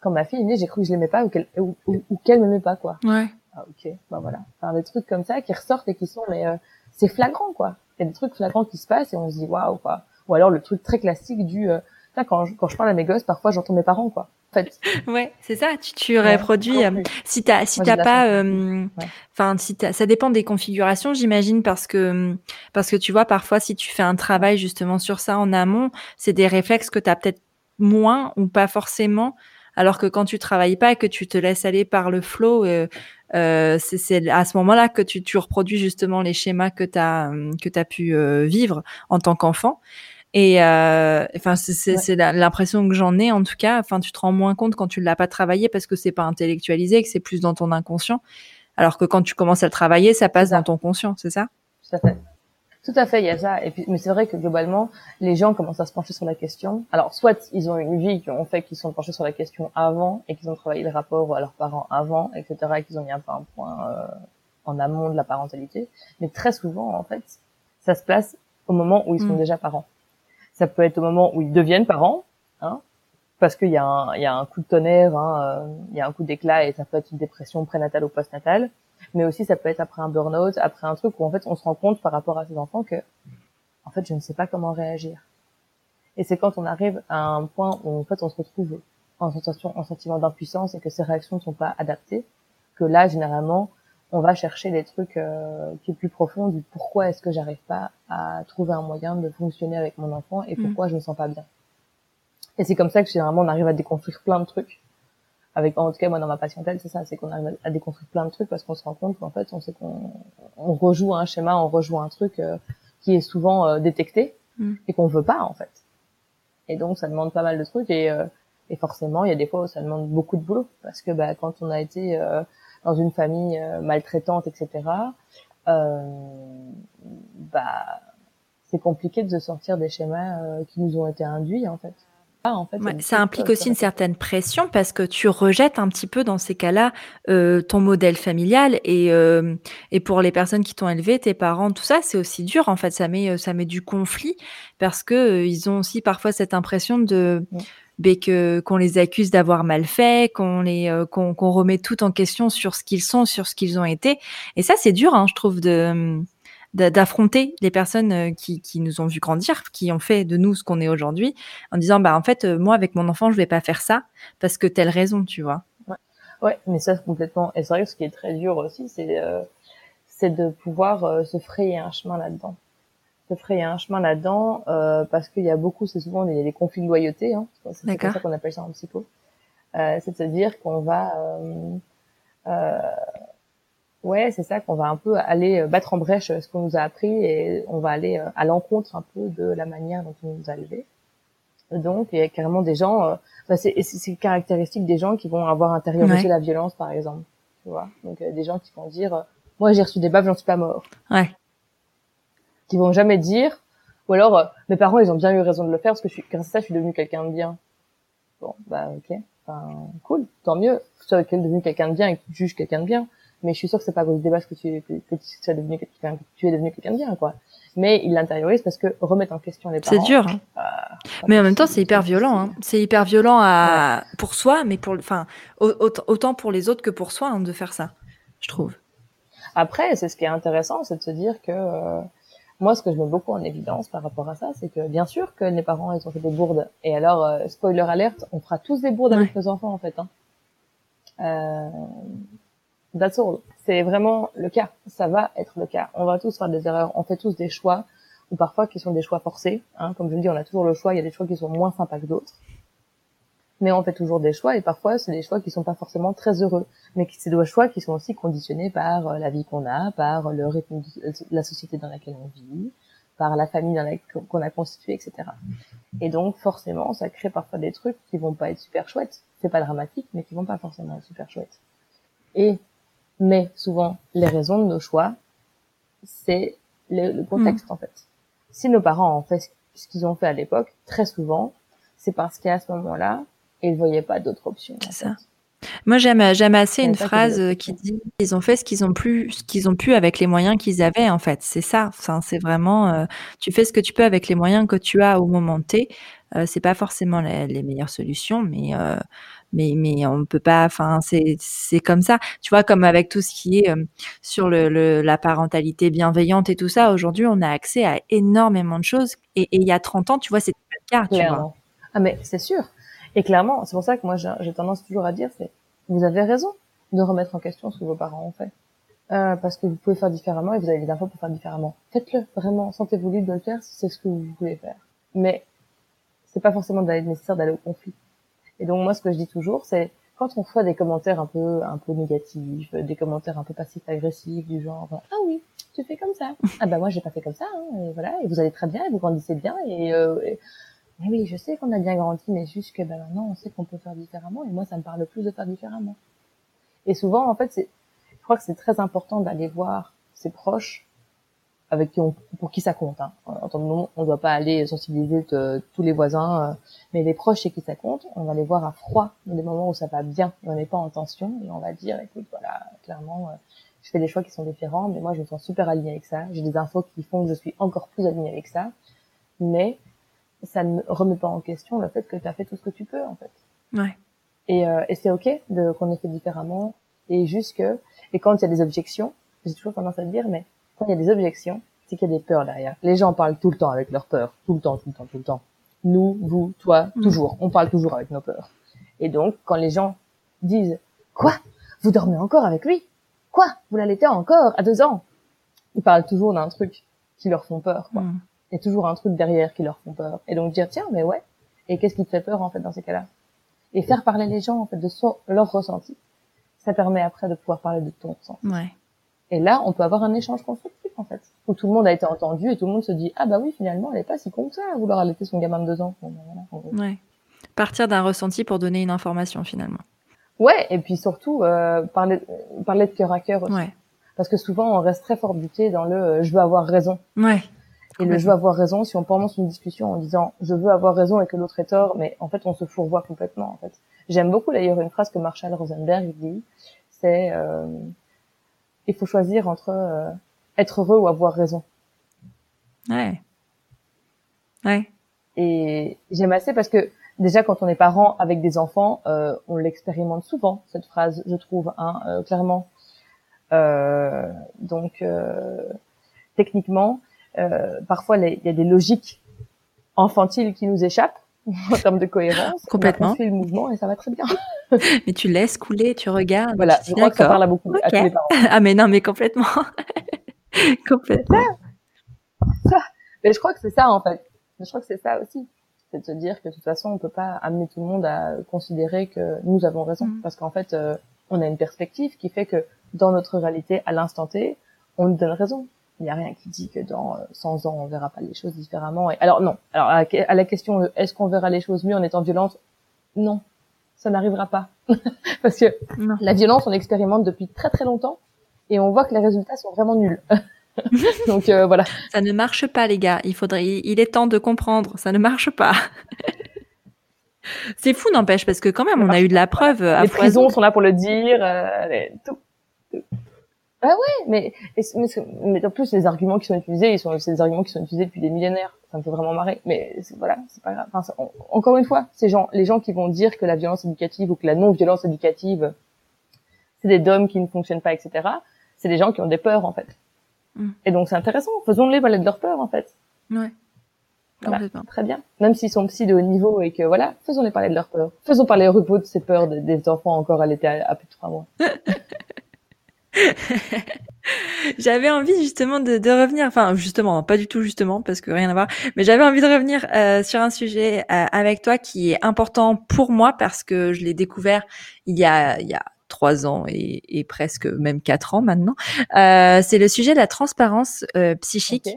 quand ma fille est née, j'ai cru que je l'aimais pas ou qu'elle ou, ou, m'aimait pas quoi. Ouais. Ah ok, bah voilà. Enfin des trucs comme ça qui ressortent et qui sont mais euh, c'est flagrant quoi. Il y a des trucs flagrants qui se passent et on se dit waouh quoi. Ou alors le truc très classique du euh, quand je, quand je parle à mes gosses, parfois j'entends mes parents quoi. En fait. Ouais, c'est ça. Tu, tu reproduis. Euh, si t'as si t'as pas, euh, enfin si ça dépend des configurations, j'imagine parce que parce que tu vois parfois si tu fais un travail justement sur ça en amont, c'est des réflexes que t'as peut-être moins ou pas forcément. Alors que quand tu travailles pas et que tu te laisses aller par le flow, euh, euh, c'est à ce moment-là que tu, tu, reproduis justement les schémas que tu as que as pu euh, vivre en tant qu'enfant. Et euh, enfin, c'est l'impression que j'en ai en tout cas. Enfin, tu te rends moins compte quand tu l'as pas travaillé parce que c'est pas intellectualisé, que c'est plus dans ton inconscient. Alors que quand tu commences à le travailler, ça passe dans ton conscient, c'est ça? Tout à fait. Tout à fait, il y a ça. Et puis, mais c'est vrai que globalement, les gens commencent à se pencher sur la question. Alors, soit ils ont une vie qui ont fait qu'ils sont penchés sur la question avant et qu'ils ont travaillé le rapport à leurs parents avant, etc., et qu'ils ont mis un peu un point euh, en amont de la parentalité. Mais très souvent, en fait, ça se place au moment où ils sont mm. déjà parents. Ça peut être au moment où ils deviennent parents, hein, parce qu'il y, a un, il y a un coup de tonnerre, hein, euh, il y a un coup d'éclat et ça peut être une dépression prénatale ou postnatale mais aussi ça peut être après un burn-out, après un truc où en fait on se rend compte par rapport à ses enfants que en fait je ne sais pas comment réagir. Et c'est quand on arrive à un point où en fait on se retrouve en sensation, en sentiment d'impuissance et que ces réactions ne sont pas adaptées, que là généralement on va chercher les trucs euh, qui est plus profond du pourquoi est-ce que j'arrive pas à trouver un moyen de fonctionner avec mon enfant et mm. pourquoi je me sens pas bien. Et c'est comme ça que généralement on arrive à déconstruire plein de trucs avec en tout cas moi dans ma patientèle c'est ça c'est qu'on arrive à déconstruire plein de trucs parce qu'on se rend compte qu'en fait on sait qu'on on rejoue un schéma on rejoue un truc euh, qui est souvent euh, détecté mm. et qu'on veut pas en fait et donc ça demande pas mal de trucs et euh, et forcément il y a des fois où ça demande beaucoup de boulot parce que bah quand on a été dans une famille maltraitante etc bah c'est compliqué de sortir des schémas qui nous ont été induits en fait. En fait, ça implique aussi une certaine pression parce que tu rejettes un petit peu dans ces cas-là euh, ton modèle familial et, euh, et pour les personnes qui t'ont élevé, tes parents, tout ça, c'est aussi dur en fait. Ça met euh, ça met du conflit parce que ils ont aussi parfois cette impression de ben, que qu'on les accuse d'avoir mal fait, qu'on les qu'on remet tout en question sur ce qu'ils sont, sur ce qu'ils ont été. Et ça, c'est dur, hein, je trouve de d'affronter les personnes euh, qui, qui, nous ont vu grandir, qui ont fait de nous ce qu'on est aujourd'hui, en disant bah en fait euh, moi avec mon enfant je vais pas faire ça parce que telle raison, tu vois. Ouais, ouais mais ça complètement. Et c'est vrai que ce qui est très dur aussi, c'est euh, c'est de pouvoir se frayer un chemin là-dedans, se frayer un chemin là-dedans parce qu'il y a beaucoup, c'est souvent des, conflits de loyauté, hein, c'est comme ça qu'on appelle ça en psycho. c'est de se dire qu'on va Ouais, c'est ça qu'on va un peu aller euh, battre en brèche euh, ce qu'on nous a appris et on va aller euh, à l'encontre un peu de la manière dont on nous a élevés. Donc, il y a carrément des gens, bah c'est, c'est caractéristique des gens qui vont avoir intériorisé la violence, par exemple. Tu vois Donc, des gens qui vont dire, moi j'ai reçu des baffes, j'en suis pas mort. Ouais. Qui vont jamais dire, ou alors, mes parents, ils ont bien eu raison de le faire parce que je suis, grâce à ça, je suis devenu quelqu'un de bien. Bon, bah ok, enfin, cool, tant mieux. Tu sois devenu quelqu'un de bien et que tu juges quelqu'un de bien mais je suis sûre que c'est pas à cause des que tu, que, que tu es devenu, que tu es devenu quelqu'un de bien, quoi. Mais il l'intériorise parce que remettre en question les parents. C'est dur. Hein. Euh, mais en même temps, c'est hyper violent. Hein. C'est hyper violent à, pour soi, mais pour, enfin, autant pour les autres que pour soi hein, de faire ça, je trouve. Après, c'est ce qui est intéressant, c'est de se dire que euh, moi, ce que je mets beaucoup en évidence par rapport à ça, c'est que bien sûr que les parents, ils ont fait des bourdes. Et alors, euh, spoiler alerte, on fera tous des bourdes avec nos enfants, en fait. Hein. Euh, That's all. C'est vraiment le cas. Ça va être le cas. On va tous faire des erreurs. On fait tous des choix, ou parfois qui sont des choix forcés. Hein. Comme je le dis, on a toujours le choix. Il y a des choix qui sont moins sympas que d'autres. Mais on fait toujours des choix, et parfois c'est des choix qui sont pas forcément très heureux. Mais c'est des choix qui sont aussi conditionnés par euh, la vie qu'on a, par le rythme de la société dans laquelle on vit, par la famille qu'on a constitué, etc. Et donc forcément, ça crée parfois des trucs qui vont pas être super chouettes. C'est pas dramatique, mais qui vont pas forcément être super chouettes. Et mais souvent, les raisons de nos choix, c'est le, contexte, mm. en fait. Si nos parents ont fait ce qu'ils ont fait à l'époque, très souvent, c'est parce qu'à ce moment-là, ils voyaient pas d'autres options. C'est ça. Moi, j'aime, j'aime assez une phrase qui dit ils ont fait ce qu'ils ont pu, ce qu'ils ont pu avec les moyens qu'ils avaient. En fait, c'est ça. Enfin, c'est vraiment, euh, tu fais ce que tu peux avec les moyens que tu as au moment T. Euh, c'est pas forcément les, meilleures solutions, mais euh, mais mais on peut pas enfin c'est c'est comme ça. Tu vois comme avec tout ce qui est euh, sur le, la parentalité bienveillante et tout ça aujourd'hui on a accès à énormément de choses et, il y a 30 ans tu vois c'était pas le cas tu vois. Ah mais c'est sûr. Et clairement c'est pour ça que moi j'ai tendance toujours à dire c'est vous avez raison de remettre en question ce que vos parents ont fait. Euh, parce que vous pouvez faire différemment et vous avez des infos pour faire différemment. Faites-le vraiment. Sentez-vous libre de le faire si c'est ce que vous voulez faire. Mais c'est pas forcément nécessaire d'aller au conflit et donc moi, ce que je dis toujours, c'est quand on fait des commentaires un peu un peu négatifs, des commentaires un peu passifs-agressifs du genre ah oui, tu fais comme ça. ah ben moi j'ai pas fait comme ça. Hein, et voilà, et vous allez très bien, et vous grandissez bien. Et, euh, oui, je sais qu'on a bien grandi, mais juste que ben maintenant on sait qu'on peut faire différemment. Et moi, ça me parle plus de faire différemment. Et souvent, en fait, c'est, je crois que c'est très important d'aller voir ses proches avec qui on, pour qui ça compte. Hein. En tant que on ne doit pas aller sensibiliser tous les voisins, euh, mais les proches chez qui ça compte, on va les voir à froid dans des moments où ça va bien, on n'est pas en tension, et on va dire, écoute, voilà, clairement, euh, je fais des choix qui sont différents, mais moi je me sens super alignée avec ça. J'ai des infos qui font que je suis encore plus alignée avec ça, mais ça ne remet pas en question le fait que tu as fait tout ce que tu peux en fait. Ouais. Et, euh, et c'est ok de qu'on ait fait différemment, et juste que, et quand il y a des objections, j'ai toujours tendance à dire, mais quand il y a des objections, c'est qu'il y a des peurs derrière. Les gens parlent tout le temps avec leurs peurs, tout le temps, tout le temps, tout le temps. Nous, vous, toi, mm. toujours. On parle toujours avec nos peurs. Et donc, quand les gens disent quoi, vous dormez encore avec lui? Quoi, vous l'allaitez encore à deux ans? Ils parlent toujours d'un truc qui leur font peur. Quoi. Mm. Il y a toujours un truc derrière qui leur font peur. Et donc dire tiens, mais ouais. Et qu'est-ce qui te fait peur en fait dans ces cas-là? Et faire parler les gens en fait de son, leur ressenti. Ça permet après de pouvoir parler de ton ressenti. Ouais. Et là, on peut avoir un échange constructif, en fait. Où tout le monde a été entendu et tout le monde se dit, ah bah oui, finalement, elle est pas si con que ça à vouloir allaiter son gamin de deux ans. ouais. Partir d'un ressenti pour donner une information, finalement. Ouais, et puis surtout, euh, parler, parler de cœur à cœur aussi. Ouais. parce que souvent on reste très fort buté dans le euh, je veux avoir raison. Ouais. Et le je veux avoir raison, si on commence une discussion en disant je veux avoir raison et que l'autre est tort, mais en fait on se fourvoie complètement. En fait, j'aime beaucoup d'ailleurs une phrase que Marshall Rosenberg dit, c'est euh, il faut choisir entre euh, être heureux ou avoir raison. Ouais. Ouais. Et j'aime assez parce que déjà quand on est parent avec des enfants, euh, on l'expérimente souvent cette phrase, je trouve, hein, euh, clairement. Euh, donc euh, techniquement, parfois il y a des logiques infantiles qui nous échappent en termes de cohérence. Complètement. On le mouvement et ça va très bien. mais tu laisses couler, tu regardes. Voilà, je crois que ça parle à beaucoup à tous les parents. ah mais non, mais complètement. complètement. Ça. Mais je crois que c'est ça en fait. Je crois que c'est ça aussi c'est de se dire que de toute façon, on peut pas amener tout le monde à considérer que nous avons raison, mm. parce qu'en fait, euh, on a une perspective qui fait que dans notre réalité, à l'instant T, on nous donne raison. Il n'y a rien qui dit que dans 100 euh, ans, on verra pas les choses différemment. Et alors non. Alors à la question, est-ce qu'on verra les choses mieux en étant violente? Non, ça n'arrivera pas, parce que la violence, on l'expérimente depuis très très longtemps, et on voit que les résultats sont vraiment nuls. Donc euh, voilà. Ça ne marche pas, les gars. Il faudrait, il est temps de comprendre. Ça ne marche pas. C'est fou, n'empêche, parce que quand même, on a eu de la preuve. Les prisons sont là pour le dire. Euh, tout, Ah ouais, mais, mais, en plus, les arguments qui sont utilisés, ils sont ces arguments qui sont utilisés depuis des millénaires. Ça me fait vraiment marrer. Mais voilà, c'est pas grave. Enfin, encore une fois, ces gens, les gens qui vont dire que la violence éducative ou que la non-violence éducative, c'est des dômes qui ne fonctionnent pas, etc. C'est des gens qui ont des peurs, en fait. Mm. Et donc c'est intéressant. Faisons-les parler de leur peur en fait. Ouais. Très bien. Même s'ils sont psy de haut niveau et que voilà, faisons-les parler de leur peur. Faisons parler repos de ces peurs des enfants encore à l'été à, plus de trois mois. j'avais envie justement de, de, revenir, enfin justement, pas du tout justement parce que rien à voir, mais j'avais envie de revenir euh, sur un sujet euh, avec toi qui est important pour moi parce que je l'ai découvert il y a, il y a trois ans et, presque même quatre ans maintenant. Euh, c'est le sujet de la transparence euh, psychique.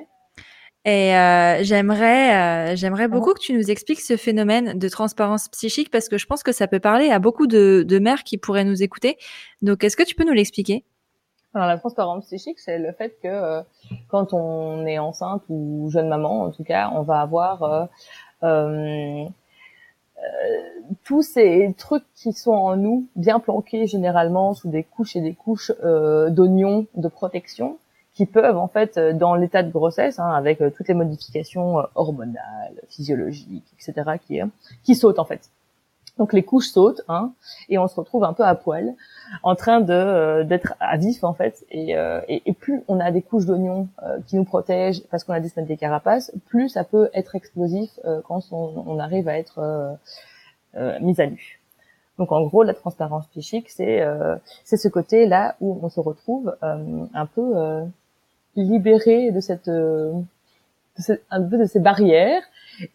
Et euh, j'aimerais, j'aimerais beaucoup que tu nous expliques ce phénomène de transparence psychique parce que je pense que ça peut parler à beaucoup de, mères qui pourraient nous écouter. Donc, est-ce que tu peux nous l'expliquer? Alors, la transparence psychique, c'est le fait que quand on est enceinte ou jeune maman, en tout cas, on va avoir euh, tous ces trucs qui sont en nous, bien planqués généralement sous des couches et des couches euh, d'oignons de protection, qui peuvent en fait, euh, dans l'état de grossesse, hein, avec toutes les modifications hormonales, physiologiques, etc., qui, qui sautent en fait. Donc les couches sautent, hein, et on se retrouve un peu à poil, en train de euh, d'être à vif en fait. Et, euh, et, plus on a des couches d'oignons euh, qui nous protègent parce qu'on a des des carapaces, plus ça peut être explosif quand on, on, arrive à être mis à nu. Donc en gros, la transparence psychique, c'est c'est ce côté là où on se retrouve un peu libéré de cette, de un peu de ces barrières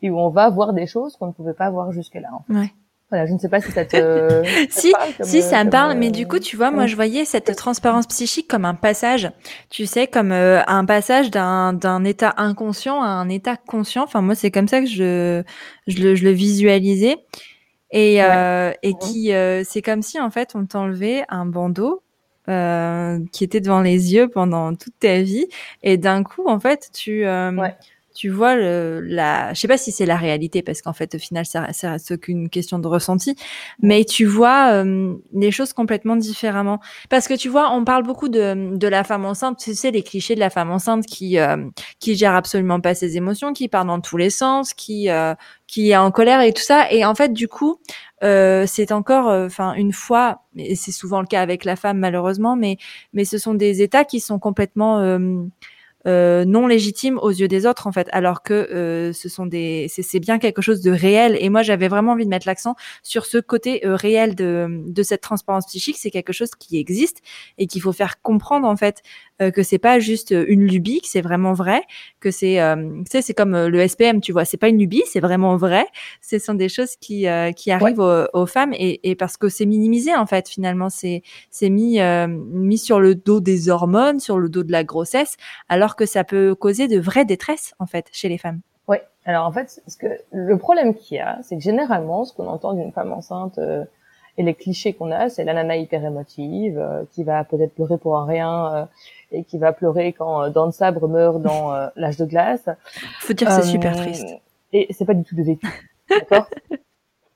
et où on va voir des choses qu'on ne pouvait pas voir jusque là. En fait. ouais. Voilà, je ne sais pas si ça te. si, si, ça me parle, mais du coup, tu vois, moi, je voyais cette transparence psychique comme un passage, tu sais, comme euh, un passage d'un d'un état inconscient à un état conscient. Enfin, moi, c'est comme ça que je je le, je le visualisais, et euh, et qui euh, c'est comme si en fait on t'enlevait un bandeau euh, qui était devant les yeux pendant toute ta vie, et d'un coup, en fait, tu ouais tu vois le, la, je sais pas si c'est la réalité parce qu'en fait au final ça, ça reste qu'une question de ressenti, mais tu vois euh, les choses complètement différemment. Parce que tu vois, on parle beaucoup de, de la femme enceinte, tu sais les clichés de la femme enceinte qui euh, qui gère absolument pas ses émotions, qui part dans tous les sens, qui euh, qui est en colère et tout ça. Et en fait du coup, c'est encore, enfin une fois, et c'est souvent le cas avec la femme malheureusement, mais mais ce sont des états qui sont complètement euh, non légitime aux yeux des autres en fait alors que euh, ce sont des c'est bien quelque chose de réel. Et moi j'avais vraiment envie de mettre l'accent sur ce côté euh, réel de, de cette transparence psychique. C'est quelque chose qui existe et qu'il faut faire comprendre en fait que c'est pas juste une lubie que c'est vraiment vrai que c'est tu sais c'est comme le SPM tu vois c'est pas une lubie c'est vraiment vrai ce sont des choses qui qui arrivent aux, femmes et, et parce que c'est minimisé en fait finalement c'est c'est mis mis sur le dos des hormones sur le dos de la grossesse alors que ça peut causer de vraies détresses en fait chez les femmes. Oui. Alors en fait, ce que le problème qu'il y a, c'est que généralement, ce qu'on entend d'une femme enceinte, euh, Et les clichés qu'on a, c'est la nana hyper émotive, euh, qui va peut-être pleurer pour un rien euh, et qui va pleurer quand Dan de Sabre meurt dans l'âge de glace. Faut dire que c'est super triste. Et c'est pas du tout de vécu, d'accord?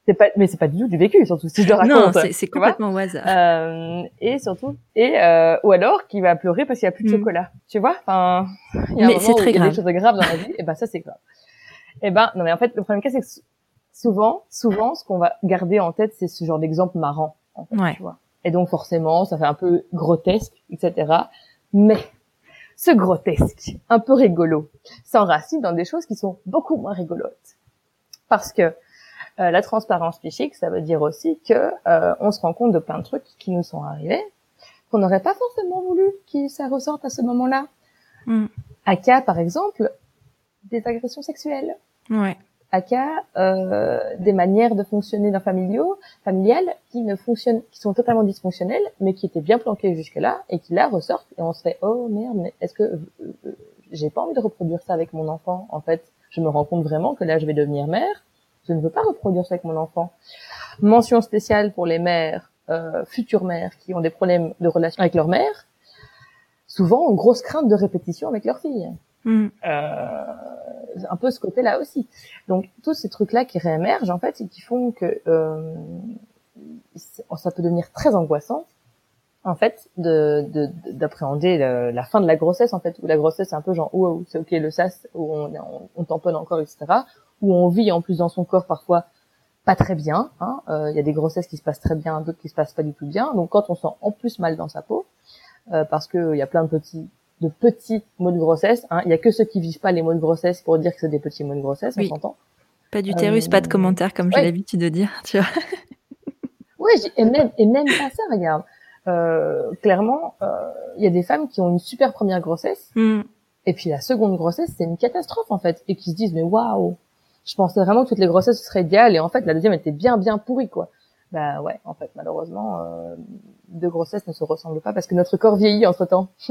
C'est pas mais c'est pas du tout du vécu surtout si je le raconte non c'est complètement au hasard euh, et surtout et euh, ou alors qui va pleurer parce qu'il y a plus de mm. chocolat tu vois? Enfin il y a mais c'est très grave des choses graves dans la vie et ben ça c'est grave et ben non mais en fait le problème c'est que souvent souvent ce qu'on va garder en tête c'est ce genre d'exemple marrant en fait, ouais. tu vois et donc forcément ça fait un peu grotesque etc mais ce grotesque un peu rigolo s'enracine dans des choses qui sont beaucoup moins rigolotes parce que euh, la transparence psychique, ça veut dire aussi que euh, on se rend compte de plein de trucs qui nous sont arrivés, qu'on n'aurait pas forcément voulu que ça ressorte à ce moment-là. Mm. À cas, par exemple, des agressions sexuelles. Ouais. Cas, euh, des manières de fonctionner dans familiaux, familiales qui ne fonctionnent, qui sont totalement dysfonctionnelles, mais qui étaient bien planquées jusque-là et qui là ressortent et on se fait oh merde, mais est-ce que euh, euh, j'ai pas envie de reproduire ça avec mon enfant? En fait, je me rends compte vraiment que là, je vais devenir mère je ne veux pas reproduire ça avec mon enfant. Mention spéciale pour les mères, euh, futures mères qui ont des problèmes de relation avec leur mère. Souvent, une grosse crainte de répétition avec leur fille. Mm. Euh, un peu ce côté-là aussi. Donc, tous ces trucs-là qui réémergent, en fait, et qui font que euh, ça peut devenir très angoissant en fait, de d'appréhender la fin de la grossesse, en fait, où la grossesse c'est un peu genre, oh, c'est ok le sas, où on, on, on tamponne encore, etc où on vit en plus dans son corps parfois pas très bien. Hein. Euh, il y a des grossesses qui se passent très bien, d'autres qui se passent pas du tout bien. Donc quand on sent en plus mal dans sa peau, euh, parce que il y a plein de petits de petits mots de grossesse. Hein. Il y a que ceux qui vivent pas les mots de grossesse pour dire que c'est des petits mots de grossesse, on s'entend. Pas d'utérus, pas de euh, commentaires comme j'ai l'habitude de dire, tu vois. oui, et même et même pas ça, regarde. clairement, il y a des femmes qui ont une super première grossesse, hmm. et puis la seconde grossesse, c'est une catastrophe en fait, et qui se disent mais waouh, je pensais vraiment que toutes les grossesses seraient idéales et en fait la deuxième était bien bien pourrie quoi. Bah ouais, en fait malheureusement euh, deux grossesses ne se ressemblent pas parce que notre corps vieillit entre temps.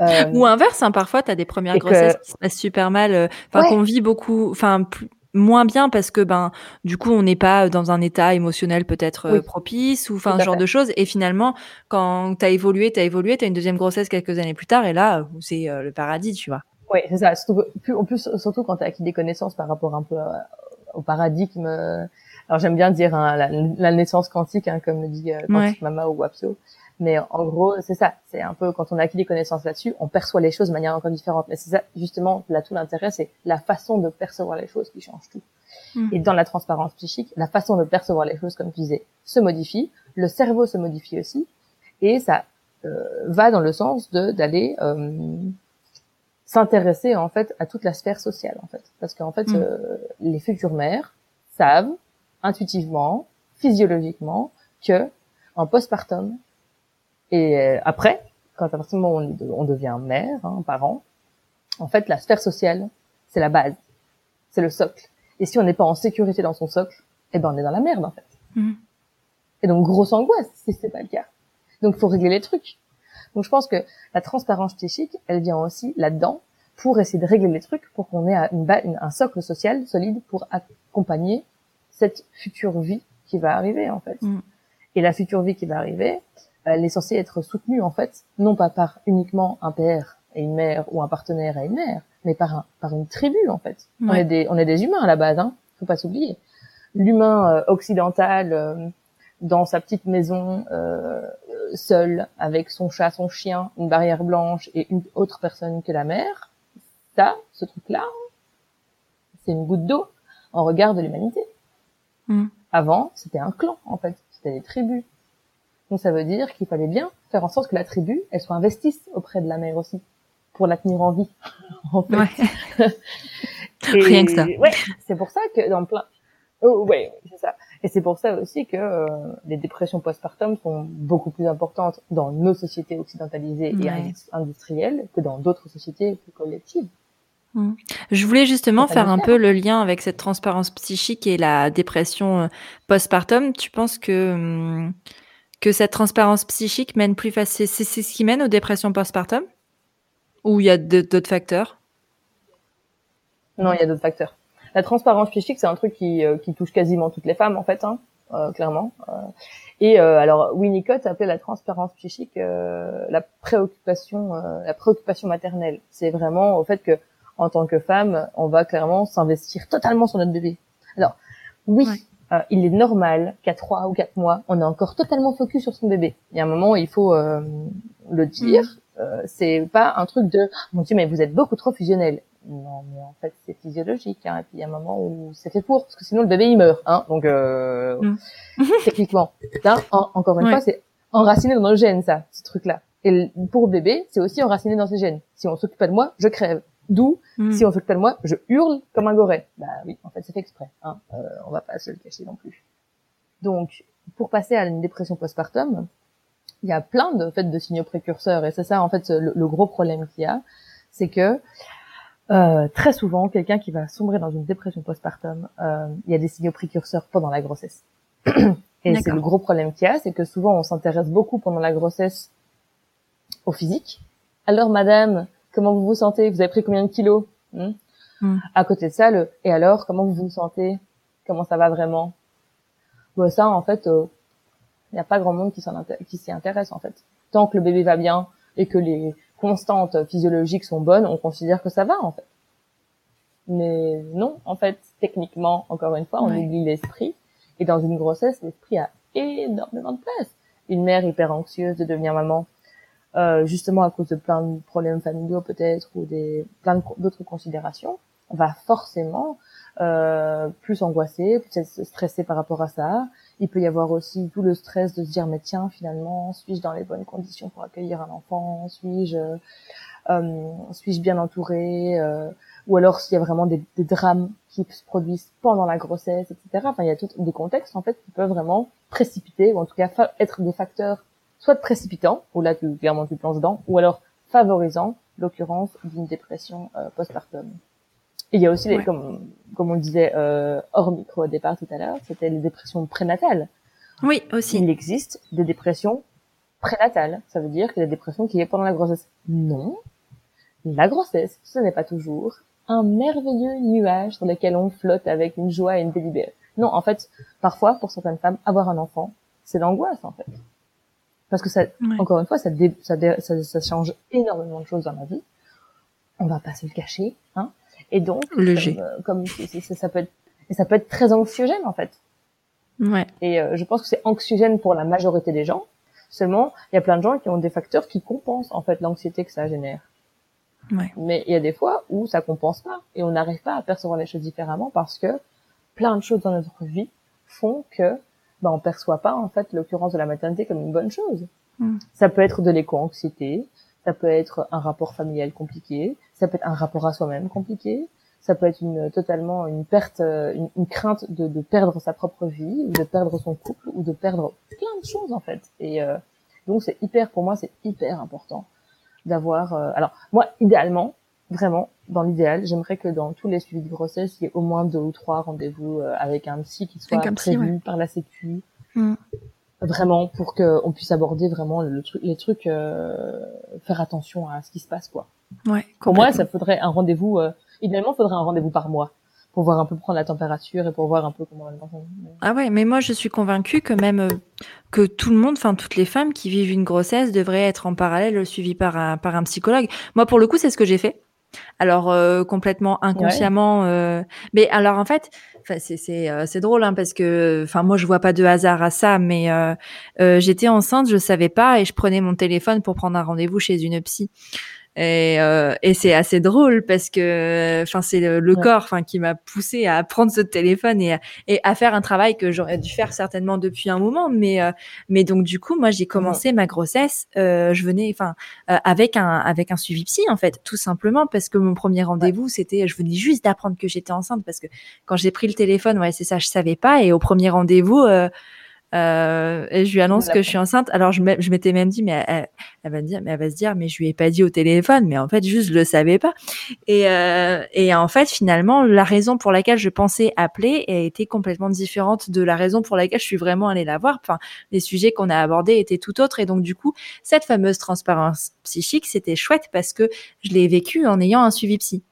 euh, Ou inverse, hein, parfois tu as des premières grossesses qui se passent super mal, euh, enfin qu'on vit beaucoup, enfin moins bien parce que ben du coup on n'est pas dans un état émotionnel peut-être euh, propice ou enfin ce genre de choses et finalement quand tu as évolué tu as évolué tu as une deuxième grossesse quelques années plus tard et là c'est le paradis tu vois oui, c'est ça. Surtout, plus, en plus, surtout quand tu as acquis des connaissances par rapport un peu au paradigme. Alors j'aime bien dire hein, la, naissance quantique, hein, comme le dit euh, Quantique Mama ou Wapso. Mais en gros, c'est ça. C'est un peu quand on a acquis des connaissances là-dessus, on perçoit les choses de manière encore différente. Mais c'est ça, justement, là tout l'intérêt, c'est la façon de percevoir les choses qui change tout. Hmm. Et dans la transparence psychique, la façon de percevoir les choses, comme tu disais, se modifie. Le cerveau se modifie aussi, et ça euh, va dans le sens de d'aller euh, s'intéresser en fait à toute la sphère sociale en fait parce qu'en fait mm. euh, les futures mères savent intuitivement physiologiquement que en postpartum. Et euh, après quand à partir du moment où on, devient mère hein, parent en fait la sphère sociale c'est la base. C'est le socle. Et si on n'est pas en sécurité dans son socle eh ben on est dans la merde en fait. Mm. et donc grosse angoisse si c'est pas le cas. Donc faut régler les trucs. Donc je pense que la transparence psychique, elle vient aussi là-dedans pour essayer de régler les trucs, pour qu'on ait une, un socle social solide pour accompagner cette future vie qui va arriver en fait. Mm. Et la future vie qui va arriver, elle est censée être soutenue en fait, non pas par uniquement un père et une mère ou un partenaire et une mère, mais par un, par une tribu en fait. On est des on est des humains à la base, hein. Faut pas s'oublier. L'humain euh, occidental euh, dans sa petite maison euh, seul avec son chat, son chien, une barrière blanche et une autre personne que la mère, ça, ce truc-là, c'est une goutte d'eau en regard de l'humanité. Hmm. Avant, c'était un clan en fait, c'était des tribus. Donc ça veut dire qu'il fallait bien faire en sorte que la tribu, elle soit investisse auprès de la mère aussi, pour la tenir en vie. en fait. Rien que ça. Ouais, c'est pour ça que dans plein. Oh, ouais, c'est ça. Et c'est pour ça aussi que euh, les dépressions postpartum sont beaucoup plus importantes dans nos sociétés occidentalisées et industrielles que dans d'autres sociétés plus collectives. Mmh. Je voulais justement faire un peu le lien avec cette transparence psychique et la dépression euh, postpartum. Tu penses que mmh, que cette transparence psychique mène plus facile, c'est ce qui mène aux dépressions postpartum? Ou il y a d'autres facteurs? Non, il y a d'autres facteurs. La transparence psychique, c'est un truc qui, euh, qui touche quasiment toutes les femmes en fait. Hein. clairement. et alors Winnicott appelait la transparence psychique la préoccupation, la préoccupation maternelle. C'est vraiment au fait que en tant que femme, on va clairement s'investir totalement sur notre bébé. Alors oui, euh, il est normal qu'à trois ou quatre mois, on est encore totalement focus sur son bébé. Il y a un moment où il faut euh, le dire. Mm. Euh, c'est pas un truc de mon Dieu, mais vous êtes beaucoup trop fusionnel. Non, mais en fait, c'est physiologique. Hein, et puis il y a un moment où c'est fait pour, parce que sinon le bébé il meurt. Hein, donc euh, mm. techniquement, là, encore une fois, c'est enraciné dans nos gènes, ça, ce truc-là. Et pour le bébé, c'est aussi enraciné dans ses gènes. Si on s'occupe pas de moi, je crève. D'où, hmm. si on fait que de moi, je hurle comme un goret. Bah oui, en fait, c'est fait exprès. Hein. Euh, on va pas se le cacher non plus. Donc, pour passer à une dépression postpartum, il y a plein de, fait, de signaux précurseurs. Et c'est ça, en fait, le, gros problème qu'il y a, c'est que euh, très souvent, quelqu'un qui va sombrer dans une dépression postpartum, euh, il y a des signaux précurseurs pendant la grossesse. et c'est le gros problème qu'il y a, c'est que souvent, on s'intéresse beaucoup pendant la grossesse au physique. Alors, madame, comment vous vous sentez Vous avez pris combien de kilos hmm? Hmm. À côté de ça, le et alors, comment vous vous sentez Comment ça va vraiment? Bon, Ça, en fait, il euh, n'y a pas grand monde qui qui s'y intéresse, en fait. Tant que le bébé va bien et que les constantes physiologiques sont bonnes, on considère que ça va, en fait. Mais non, en fait, techniquement, encore une fois, on oublie l'esprit. Et dans une grossesse, l'esprit a énormément de place. Une mère hyper anxieuse de devenir maman, euh, justement à cause de plein de problèmes familiaux peut-être ou des plein d'autres considérations, on va forcément euh, plus angoisser, plus stressé par rapport à ça. Il peut y avoir aussi tout le stress de se dire mais tiens finalement suis-je dans les bonnes conditions pour accueillir un enfant, suis-je euh, suis-je bien entouré? Euh, ou alors s'il y a vraiment des, des, drames qui se produisent pendant la grossesse, etc. Enfin il y a tout, des contextes en fait qui peuvent vraiment précipiter ou en tout cas être des facteurs soit précipitant, où là tu clairement tu plonges dedans, ou alors favorisant l'occurrence d'une dépression euh, postpartum. Et il y a aussi, les, comme, comme on le disait euh, hors micro au départ tout à l'heure, c'était les dépressions prénatales. Oui, aussi. Il existe des dépressions prénatales. Ça veut dire que la dépression qui est pendant la grossesse. Non. La grossesse, ce n'est pas toujours un merveilleux nuage sur lequel on flotte avec une joie et une délibérée. Non, en fait, parfois, pour certaines femmes, avoir un enfant, c'est l'angoisse, en fait parce que ça, encore une fois, ça, ça, ça, change énormément de choses dans la vie. On va pas se le cacher, hein. Et donc, comme, euh, ça, peut être, et ça peut être très anxiogène en fait. Ouais. Et euh, je pense que c'est anxiogène pour la majorité des gens. Seulement, il y a plein de gens qui ont des facteurs qui compensent en fait l'anxiété que ça génère. Ouais. Mais il y a des fois où ça compense pas et on n'arrive pas à percevoir les choses différemment parce que plein de choses dans notre vie font que bah, on perçoit pas en fait l'occurrence de la maternité comme une bonne chose. Hmm. Ça peut être de l'éco-anxiété, ça peut être un rapport familial compliqué, ça peut être un rapport à soi-même compliqué, ça peut être une totalement une perte, une, une crainte de, de, perdre sa propre vie, ou de perdre son couple, ou de perdre plein de choses en fait. Et euh, donc c'est hyper, pour moi, c'est hyper important d'avoir. Euh, alors moi, idéalement, vraiment, dans l'idéal, j'aimerais que dans tous les suivis de grossesse, il y ait au moins deux ou trois rendez-vous euh, avec un psy qui soit prévu par la Sécu. Mm. Vraiment pour qu'on puisse aborder vraiment le truc, les trucs, euh, faire attention à ce qui se passe quoi. Ouais. Pour moi, ça faudrait un rendez-vous. Euh, idéalement, il faudrait un rendez-vous par mois pour voir un peu prendre la température et pour voir un peu comment Ah ouais, mais moi je suis convaincue que même que tout le monde, enfin toutes les femmes qui vivent une grossesse devraient être en parallèle suivies par un par un psychologue. Moi pour le coup, c'est ce que j'ai fait. Alors euh, complètement inconsciemment, euh, mais alors en fait, c'est c'est euh, c'est drôle hein, parce que enfin moi je vois pas de hasard à ça, mais j'étais enceinte, je savais pas et je prenais mon téléphone pour prendre un rendez-vous chez une psy. Et, euh, et c'est assez drôle parce que, enfin, c'est le, corps, enfin, qui m'a poussé à prendre ce téléphone et, et à faire un travail que j'aurais dû faire certainement depuis un moment. Mais, euh, mais donc du coup, moi, j'ai commencé ma grossesse. Euh, je venais, enfin, euh, avec un avec un suivi psy en fait, tout simplement parce que mon premier rendez-vous, c'était, je venais juste d'apprendre que j'étais enceinte parce que quand j'ai pris le téléphone, ouais, c'est ça, je savais pas. Et au premier rendez-vous. Euh, et je lui annonce que je suis enceinte. Alors je m'étais même dit, mais elle, elle, va me dire, mais elle va se dire, mais je lui ai pas dit au téléphone, mais en fait juste je le savais pas. Et, euh, et en fait finalement la raison pour laquelle je pensais appeler a été complètement différente de la raison pour laquelle je suis vraiment allée la voir. Enfin, les sujets qu'on a abordés étaient tout autres et donc du coup cette fameuse transparence psychique c'était chouette parce que je l'ai vécu en ayant un suivi psy.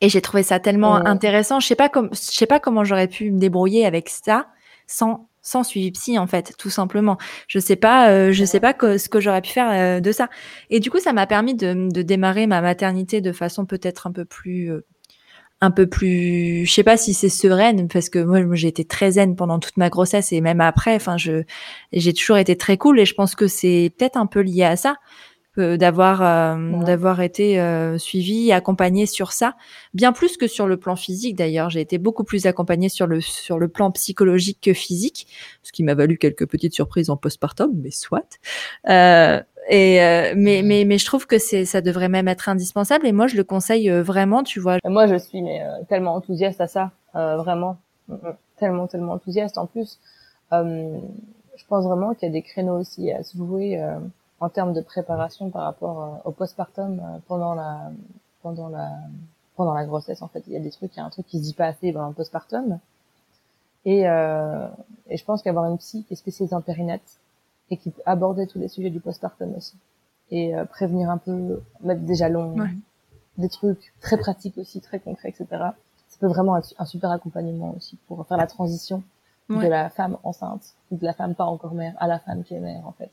Et j'ai trouvé ça tellement intéressant. Je sais pas comme, je sais pas comment j'aurais pu me débrouiller avec ça sans sans suivi psy en fait, tout simplement. Je sais pas, euh, je sais pas ce que j'aurais pu faire euh, de ça. Et du coup, ça m'a permis de, de, démarrer ma maternité de façon peut-être un peu plus, euh, un peu plus, je sais pas si c'est sereine parce que moi, j'ai été très zen pendant toute ma grossesse et même après. Enfin, je, j'ai toujours été très cool et je pense que c'est peut-être un peu lié à ça d'avoir euh, d'avoir été euh, suivi, accompagné sur ça, bien plus que sur le plan physique d'ailleurs. J'ai été beaucoup plus accompagnée sur le sur le plan psychologique que physique, ce qui m'a valu quelques petites surprises en postpartum, mais soit. Euh, et euh, mais mais mais je trouve que c'est ça devrait même être indispensable et moi je le conseille vraiment, tu vois. Moi je suis mais tellement enthousiaste à ça, vraiment, mm, mm. tellement tellement enthousiaste en plus. je pense vraiment qu'il y a des créneaux aussi à se jouer en termes de préparation par rapport euh, au postpartum euh, pendant la pendant la pendant la grossesse en fait. Il y a des trucs il y a un truc qui se dit pas assez pendant le postpartum. Et euh, et je pense qu'avoir une psy qui est spécialisée en périnette et qui peut aborder tous les sujets du postpartum aussi et euh, prévenir un peu mettre des jalons des trucs très pratiques aussi très concrets etc ça peut vraiment être un super accompagnement aussi pour faire la transition de la femme enceinte ou de la femme pas encore mère à la femme qui est mère en fait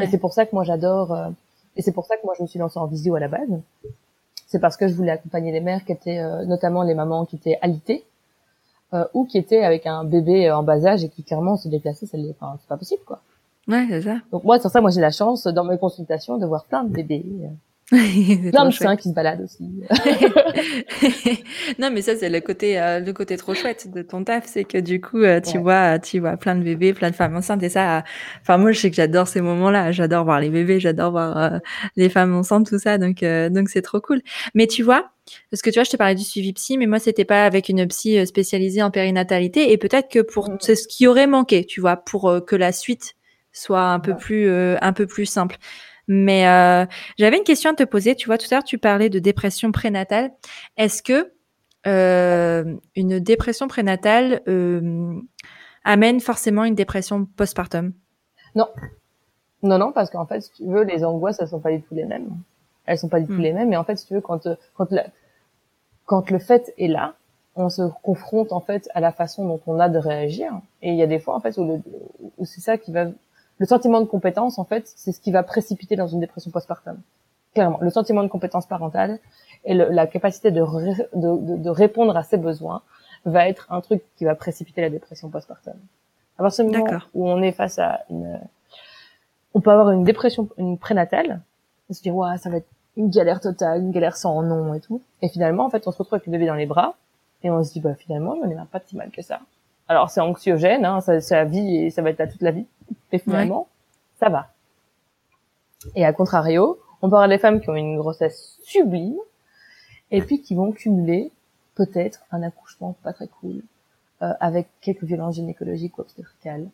et c'est pour ça que moi j'adore, euh, et c'est pour ça que moi je me suis lancée en visio à la base. C'est parce que je voulais accompagner les mères qui étaient, euh, notamment les mamans qui étaient alitées, euh, ou qui étaient avec un bébé en bas âge et qui clairement se déplaçaient, c'est enfin, pas possible quoi. Ouais, c'est ça. Donc moi, sur ça, moi j'ai la chance dans mes consultations de voir plein de bébés Plein de seins qui se baladent aussi. non, mais ça c'est le côté euh, le côté trop chouette de ton taf, c'est que du coup euh, tu vois tu vois plein de bébés, plein de femmes enceintes et ça. Enfin moi je sais que j'adore ces moments-là, j'adore voir les bébés, j'adore voir euh, les femmes enceintes tout ça, donc donc c'est trop cool. Mais tu vois, parce que tu vois, je te parlais du suivi psy, mais moi c'était pas avec une psy spécialisée en périnatalité et peut-être que pour mmh. c'est ce qui aurait manqué, tu vois, pour que la suite soit un peu plus un peu plus simple. Mais euh, j'avais une question à te poser. Tu vois, tout à l'heure, tu parlais de dépression prénatale. Est-ce que euh, une dépression prénatale euh, amène forcément une dépression postpartum? Non. Non, non, parce qu'en fait, si tu veux, les angoisses, elles sont pas du tout les mêmes. Elles sont pas du tout hmm. les mêmes. Mais en fait, si tu veux, quand quand quand le fait est là, on se confronte en fait à la façon dont on a de réagir. Et il y a des fois en fait où, où c'est ça qui va le sentiment de compétence, en fait, c'est ce qui va précipiter dans une dépression postpartum. Clairement, le sentiment de compétence parentale et la capacité de, de, répondre à ses besoins va être un truc qui va précipiter la dépression postpartum. À partir du moment où on est face à une, on peut avoir une dépression, une prénatale, on se dit ouais, ça va être une galère totale, une galère sans nom et tout. Et finalement, en fait, on se retrouve avec le bébé dans les bras et on se dit bah finalement, je n'ai pas si mal que ça. Alors c'est anxiogène, hein, c'est la vie et ça va être là toute la vie. Et finalement, ça va. Et à contrario, on parle des femmes qui ont une grossesse sublime et puis qui vont cumuler peut-être un accouchement pas très cool euh, avec quelques violences gynécologiques ou obstétricales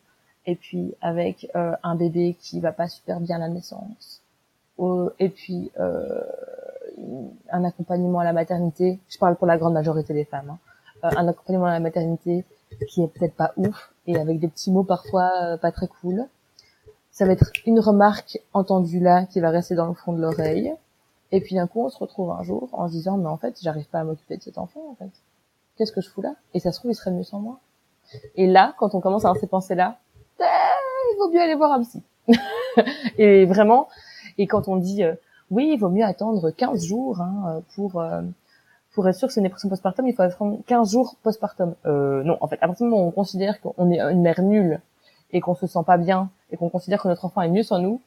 et puis avec euh, un bébé qui va pas super bien à la naissance et puis euh, un accompagnement à la maternité je parle pour la grande majorité des femmes hein, un accompagnement à la maternité qui est peut-être pas ouf et avec des petits mots parfois euh, pas très cool. Ça va être une remarque entendue là qui va rester dans le fond de l'oreille. Et puis d'un coup, on se retrouve un jour en se disant, mais en fait, j'arrive pas à m'occuper de cet enfant, en fait. Qu'est-ce que je fous là? Et ça se trouve, il serait mieux sans moi. Et là, quand on commence à avoir ces pensées-là, eh, il vaut mieux aller voir un psy. et vraiment, et quand on dit, euh, oui, il vaut mieux attendre 15 jours hein, pour euh, pour être sûr que c'est une dépression postpartum, il faut attendre 15 jours postpartum. Euh, non, en fait, à partir du moment où on considère qu'on est une mère nulle et qu'on se sent pas bien et qu'on considère que notre enfant est mieux sans nous,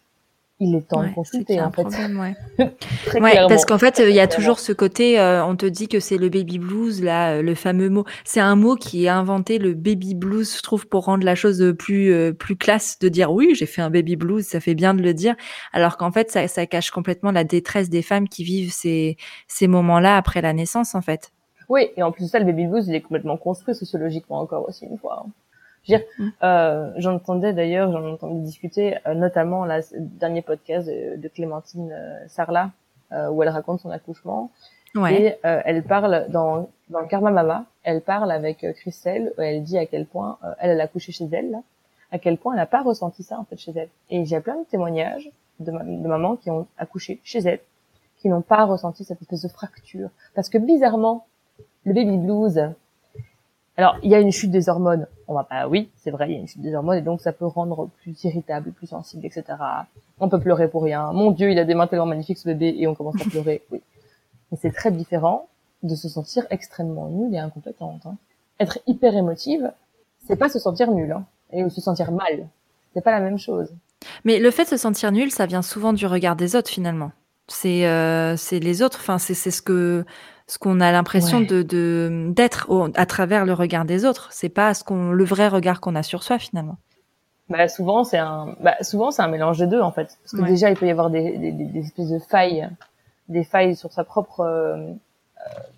il est temps de consulter en fait. Problème, ouais. ouais parce qu'en fait, il y a toujours ce côté, euh, on te dit que c'est le baby blues, là, euh, le fameux mot. C'est un mot qui est inventé, le baby blues, je trouve, pour rendre la chose plus euh, plus classe, de dire oui, j'ai fait un baby blues, ça fait bien de le dire, alors qu'en fait, ça, ça cache complètement la détresse des femmes qui vivent ces ces moments-là après la naissance, en fait. Oui, et en plus de ça, le baby blues, il est complètement construit sociologiquement encore aussi une fois. Hein. Je mm. euh, j'entendais d'ailleurs, j'en entendais discuter, euh, notamment le dernier podcast de, Clémentine euh, Sarla, euh, où elle raconte son accouchement. Ouais. Et elle parle dans, dans Karma Mama, elle parle avec Christelle, où elle dit à quel point elle, elle a accouché chez elle, là, à quel point elle n'a pas ressenti ça en fait chez elle. Et j'ai plein de témoignages de, de mamans qui ont accouché chez elle, qui n'ont pas ressenti cette espèce de fracture, parce que bizarrement, le baby blues, Alors, il y a une chute des hormones. On va pas, oui, c'est vrai, il y a une chute des hormones et donc ça peut rendre plus irritable, plus sensible, etc. On peut pleurer pour rien. Mon Dieu, il a des mains tellement magnifiques ce bébé et on commence à pleurer. Oui. Mais c'est très différent de se sentir extrêmement nulle et incompétente. Hein. Être hyper émotive, c'est pas se sentir nulle hein, et se sentir mal. C'est pas la même chose. Mais le fait de se sentir nul, ça vient souvent du regard des autres finalement. C'est euh, c'est les autres. Enfin, c'est c'est ce que ce qu'on a l'impression de d'être à travers le regard des autres. C'est pas ce qu'on le vrai regard qu'on a sur soi finalement. Bah souvent c'est un bah, souvent c'est un mélange des deux en fait. Parce que déjà il peut y avoir des, des, des, espèces de failles, des failles sur sa propre euh,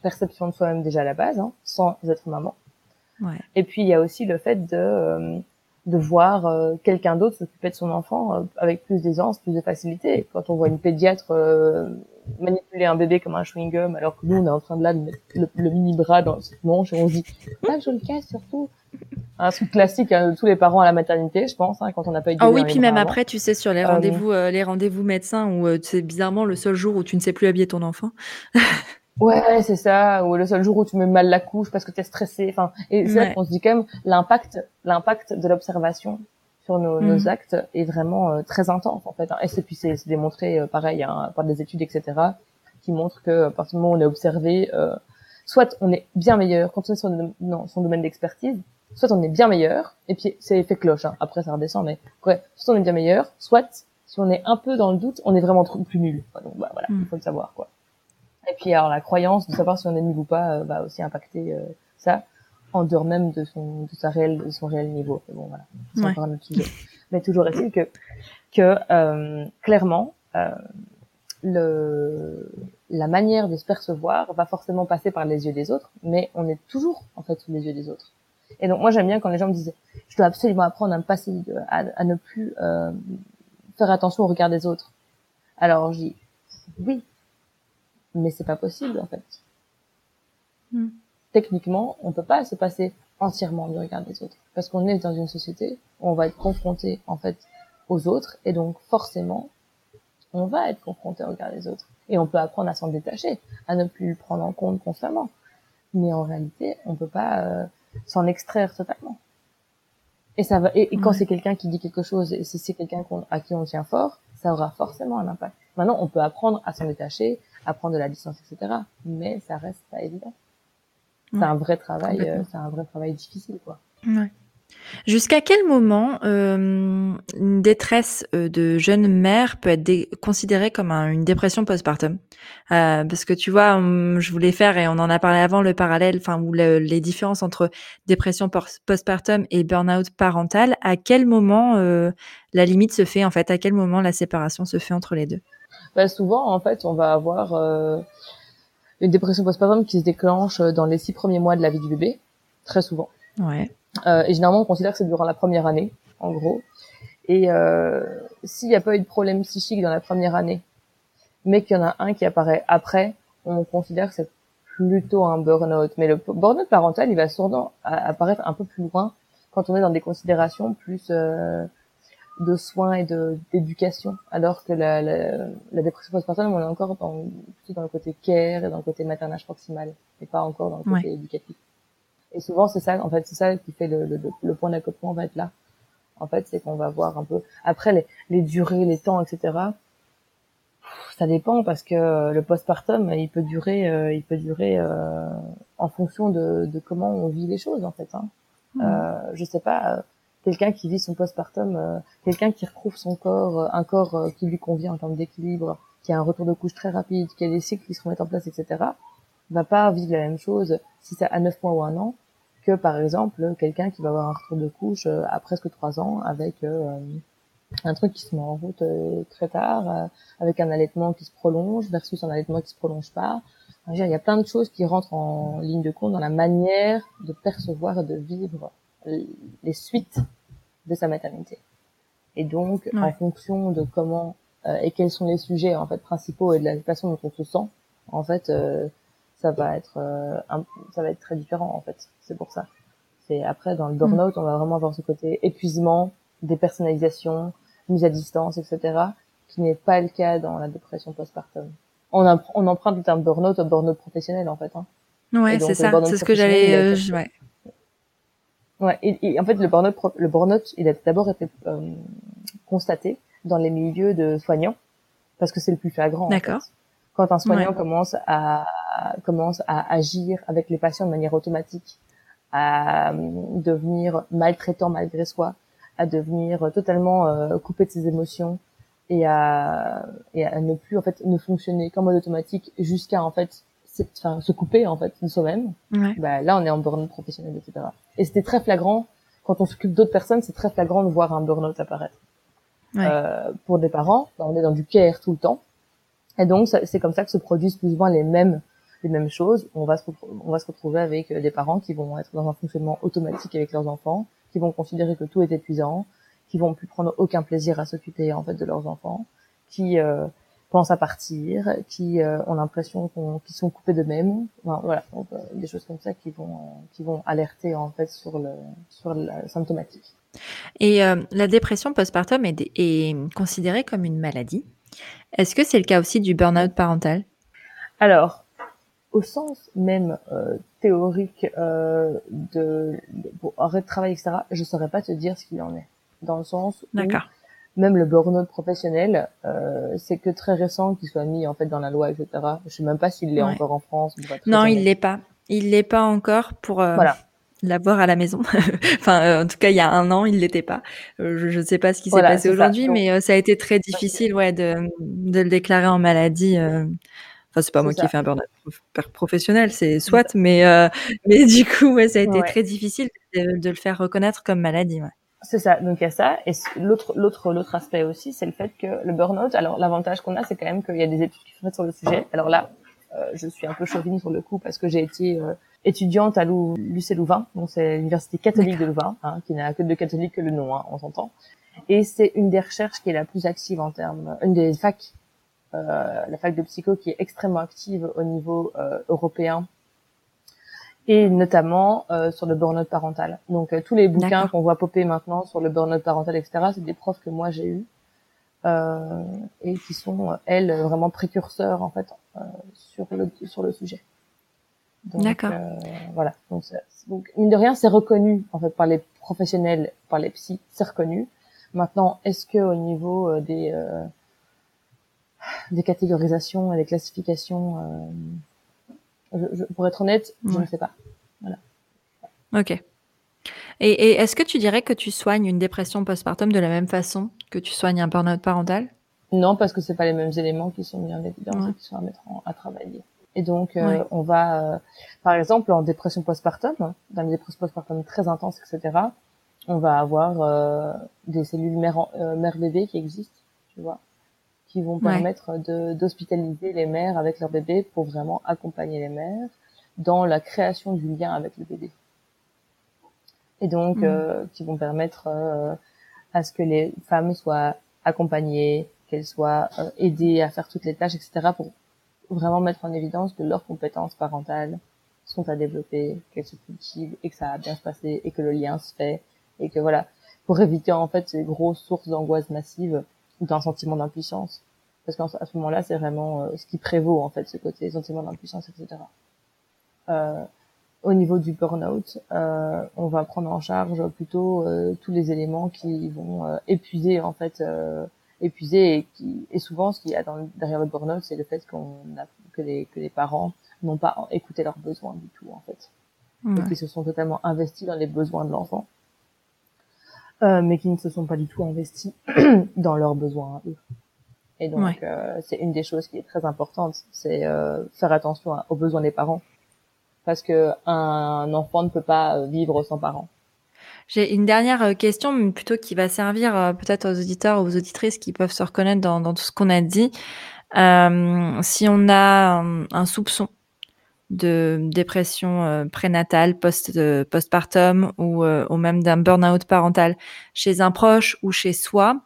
perception de soi-même déjà à la base, hein, sans être maman. Ouais. Et puis il y a aussi le fait de euh, de voir euh, quelqu'un d'autre s'occuper de son enfant euh, avec plus d'aisance, plus de facilité. Quand on voit une pédiatre euh, manipuler un bébé comme un chewing-gum, alors que nous, on est en train de là de mettre le, mini bras dans cette manche et on se dit je le casse surtout. Un truc classique hein, de tous les parents à la maternité, je pense, hein, quand on n'a pas eu. Ah oui, puis même après, tu sais, sur les rendez-vous, les rendez-vous médecins, où c'est bizarrement le seul jour où tu ne sais plus habiller ton enfant. Ouais, c'est ça. Ou le seul jour où tu mets mal la couche parce que t'es stressé. Enfin, et c'est ouais. qu'on se dit quand même l'impact, l'impact de l'observation sur nos, nos, mm. actes est vraiment euh, très intense en fait. Hein. Et puis c'est démontré euh, pareil hein, par des études etc. qui montrent que à partir du moment où on est observé, euh, soit on est bien meilleur quand on est sur non, son domaine d'expertise, soit on est bien meilleur. Et puis c'est effet cloche. Hein. Après ça redescend, mais ouais, soit on est bien meilleur, soit si on est un peu dans le doute, on est vraiment trop, plus nul. Donc bah, voilà, mm. il faut le savoir quoi. Et puis alors la croyance de savoir si on est nul ou pas euh, va aussi impacter euh, ça en dehors même de son de sa réelle de son réel niveau. bon voilà, c'est encore un autre sujet. Mais toujours est-il que que euh, clairement le la manière de se percevoir va forcément passer par les yeux des autres, mais on est toujours en fait sous les yeux des autres. Et donc moi j'aime bien quand les gens me disent je dois absolument apprendre à me passer à, à ne plus faire attention au regard des autres. Alors je dis oui, mais c'est pas possible en fait. Hmm. Techniquement, on peut pas se passer entièrement du regard des autres parce qu'on est dans une société où on va être confronté en fait aux autres et donc forcément on va être confronté au regard des autres et on peut apprendre à s'en détacher, à ne plus le prendre en compte constamment. Mais en réalité, on peut pas euh, s'en extraire totalement. Et ça va. Et, quand c'est quelqu'un qui dit quelque chose, et si c'est quelqu'un à qui on tient fort, ça aura forcément un impact. Maintenant, on peut apprendre à s'en détacher, à prendre de la distance, etc. Mais ça reste pas évident. C'est un vrai travail, euh, c'est un vrai travail difficile, quoi. Ouais. Jusqu'à quel moment euh, une détresse euh, de jeune mère peut être considérée comme une dépression postpartum? Euh, Parce que tu vois, je voulais faire et on en a parlé avant le parallèle, enfin ou les différences entre dépression postpartum et burn-out parental. À quel moment euh, la limite se fait en fait? À quel moment la séparation se fait entre les deux? Bah, souvent en fait, on va avoir une dépression postpartum qui se déclenche dans les six premiers mois de la vie du bébé, très souvent. Ouais. Euh, et généralement, on considère que c'est durant la première année, en gros. Et euh, s'il n'y a pas eu de problème psychique dans la première année, mais qu'il y en a un qui apparaît après, on considère que c'est plutôt un burn-out. Mais le burn-out parental, il va souvent apparaître un peu plus loin quand on est dans des considérations plus euh, de soins et de d'éducation, alors que la, la, la dépression postpartum, on est encore dans, plutôt dans le côté care et dans le côté maternage proximal, et pas encore dans le côté éducatif. Et souvent, c'est ça, en fait, c'est ça qui fait le, le, le point d'accotement va être là. En fait, c'est qu'on va voir un peu. Après, les, les durées, les temps, etc. Ça dépend parce que le postpartum, il peut durer, euh, il peut durer euh, en fonction de, de, comment on vit les choses, en fait. Hein. Mmh. Euh, je sais pas, euh, quelqu'un qui vit son postpartum, euh, quelqu'un qui retrouve son corps, un corps qui lui convient en termes d'équilibre, qui a un retour de couche très rapide, qui a des cycles qui se remettent en place, etc. Va pas vivre la même chose si c'est à 9 mois ou un an que par exemple quelqu'un qui va avoir un retour de couche euh, à presque trois ans avec euh, un truc qui se met en route euh, très tard, avec un allaitement qui se prolonge versus un allaitement qui se prolonge pas. il y a plein de choses qui rentrent en ligne de compte dans la manière de percevoir et de vivre les suites de sa maternité. Et donc, en fonction de comment et quels sont les sujets en fait principaux et de la façon dont on se sent, en fait, ça va être euh, ça va être très différent en fait. C'est pour ça. C'est après dans le burn-out, mm. on va vraiment avoir ce côté épuisement, dépersonnalisation, mise à distance, etc. qui n'est pas le cas dans la dépression postpartum. On, on emprunte le terme burn-out au burn-out professionnel en fait. Hein. Ouais, c'est ça. C'est ce que j'allais. Euh, ouais. Ouais, et, en fait, le burn-out, le burn-out, il a d'abord été euh, constaté dans les milieux de soignants, parce que c'est le plus flagrant. D'accord. Quand un soignant commence à commence à agir avec les patients de manière automatique, à euh, devenir maltraitant malgré soi, à devenir totalement euh, coupé de ses émotions et à, et à ne plus en fait ne fonctionner qu'en mode automatique jusqu'à en fait enfin, se couper en fait de soi-même. Bah, là, on est en burn-out professionnel, etc. Et c'était très flagrant quand on s'occupe d'autres personnes, c'est très flagrant de voir un burn-out apparaître. Euh, pour des parents, bah, on est dans du care tout le temps, et donc c'est comme ça que se produisent plus ou moins les mêmes les mêmes choses. On va se on va se retrouver avec euh, des parents qui vont être dans un fonctionnement automatique avec leurs enfants, qui vont considérer que tout est épuisant, qui vont plus prendre aucun plaisir à s'occuper en fait de leurs enfants, qui euh, pensent à partir, qui euh, ont l'impression qu'ils sont coupés d'eux-mêmes. Enfin, voilà, donc, euh, des choses comme ça qui vont euh, qui vont alerter en fait sur le sur la symptomatique. Et la dépression postpartum est, est considérée comme une maladie. Est-ce que c'est le cas aussi du burn-out parental? Alors, au sens même théorique de, de pour arrêt de travail, etc., je saurais pas te dire ce qu'il en est. Dans le sens où même le burn-out professionnel, euh, c'est que très récent qu'il soit mis en fait dans la loi, etc. Je sais même pas s'il l'est encore en France. Non, il l'est pas. Il l'est pas encore pour euh, voilà. l'avoir à la maison. enfin, euh, en tout cas, il y a un an, il l'était pas. Euh, je ne sais pas ce qui s'est passé aujourd'hui, mais euh, ça a été très difficile, ouais, de, de le déclarer en maladie. Enfin, c'est pas moi qui ai fait un burn-out professionnel, c'est soit, mais mais du coup, ouais, ça a été très difficile de, de, le faire reconnaître comme maladie. Ouais. C'est ça. Donc il y a ça. Et l'autre, l'autre, l'autre aspect aussi, c'est le fait que le burn-out. Alors l'avantage qu'on a, c'est quand même qu'il y a des études qui sont faites sur le sujet. Alors là, euh, je suis un peu chauvine sur le coup parce que j'ai été euh, étudiante à l'UC Louvain, donc c'est l'université catholique de Louvain, hein, qui n'a que de catholique que le nom, hein, on s'entend. Et c'est une des recherches qui est la plus active en termes, une des facs, euh, la fac de psycho qui est extrêmement active au niveau euh, européen et notamment euh, sur le burn-out parental. Donc euh, tous les bouquins qu'on voit popper maintenant sur le burn-out parental, etc., c'est des profs que moi j'ai eus euh, et qui sont elles vraiment précurseurs en fait euh, sur le sur le sujet. D'accord. voilà. Donc, donc mine de rien, c'est reconnu en fait par les professionnels, par les psys, c'est reconnu. Maintenant, est-ce que au niveau des des catégorisations et des classifications je, pour être honnête, je ne sais pas. Voilà. Ok. Et, et est-ce que tu dirais que tu soignes une dépression postpartum de la même façon que tu soignes un burn-out parental? Non, parce que c'est pas les mêmes éléments qui sont mis en évidence et qui sont à mettre à travailler. Et donc, euh, on va, euh, par exemple, en dépression postpartum, dans les dépressions postpartum très intenses, etc., on va avoir euh, des cellules mère, mère qui existent, tu vois, qui vont permettre d'hospitaliser les mères avec leur bébé pour vraiment accompagner les mères dans la création du lien avec le bébé. Et donc, mm. euh, qui vont permettre euh, à ce que les femmes soient accompagnées, qu'elles soient euh, aidées à faire toutes les tâches, etc., pour vraiment mettre en évidence que leurs compétences parentales sont à développer, qu'elles se cultivent et que ça va bien se passer et que le lien se fait et que voilà, pour éviter en fait ces grosses sources d'angoisse massive d'un sentiment d'impuissance. Parce qu'à ce moment-là, c'est vraiment euh, ce qui prévaut, en fait, ce côté sentiment d'impuissance, etc. Euh, au niveau du burn-out, euh, on va prendre en charge plutôt euh, tous les éléments qui vont euh, épuiser, en fait, épuiser et qui, et souvent, ce qu'il y a dans, derrière le burn-out, c'est le fait qu'on a, que les, que les parents n'ont pas écouté leurs besoins du tout, en fait. Et qu'ils se sont totalement investis dans les besoins de l'enfant. Euh, mais qui ne se sont pas du tout investis dans leurs besoins eux. Et donc, euh, c'est une des choses qui est très importante, c'est euh, faire attention aux besoins des parents, parce que un enfant ne peut pas vivre sans parents. J'ai une dernière question, mais plutôt qui va servir peut-être aux auditeurs ou aux auditrices qui peuvent se reconnaître dans, dans tout ce qu'on a dit. si on a un soupçon de dépression euh, prénatale, post euh, postpartum ou, euh, ou même d'un burn-out parental chez un proche ou chez soi,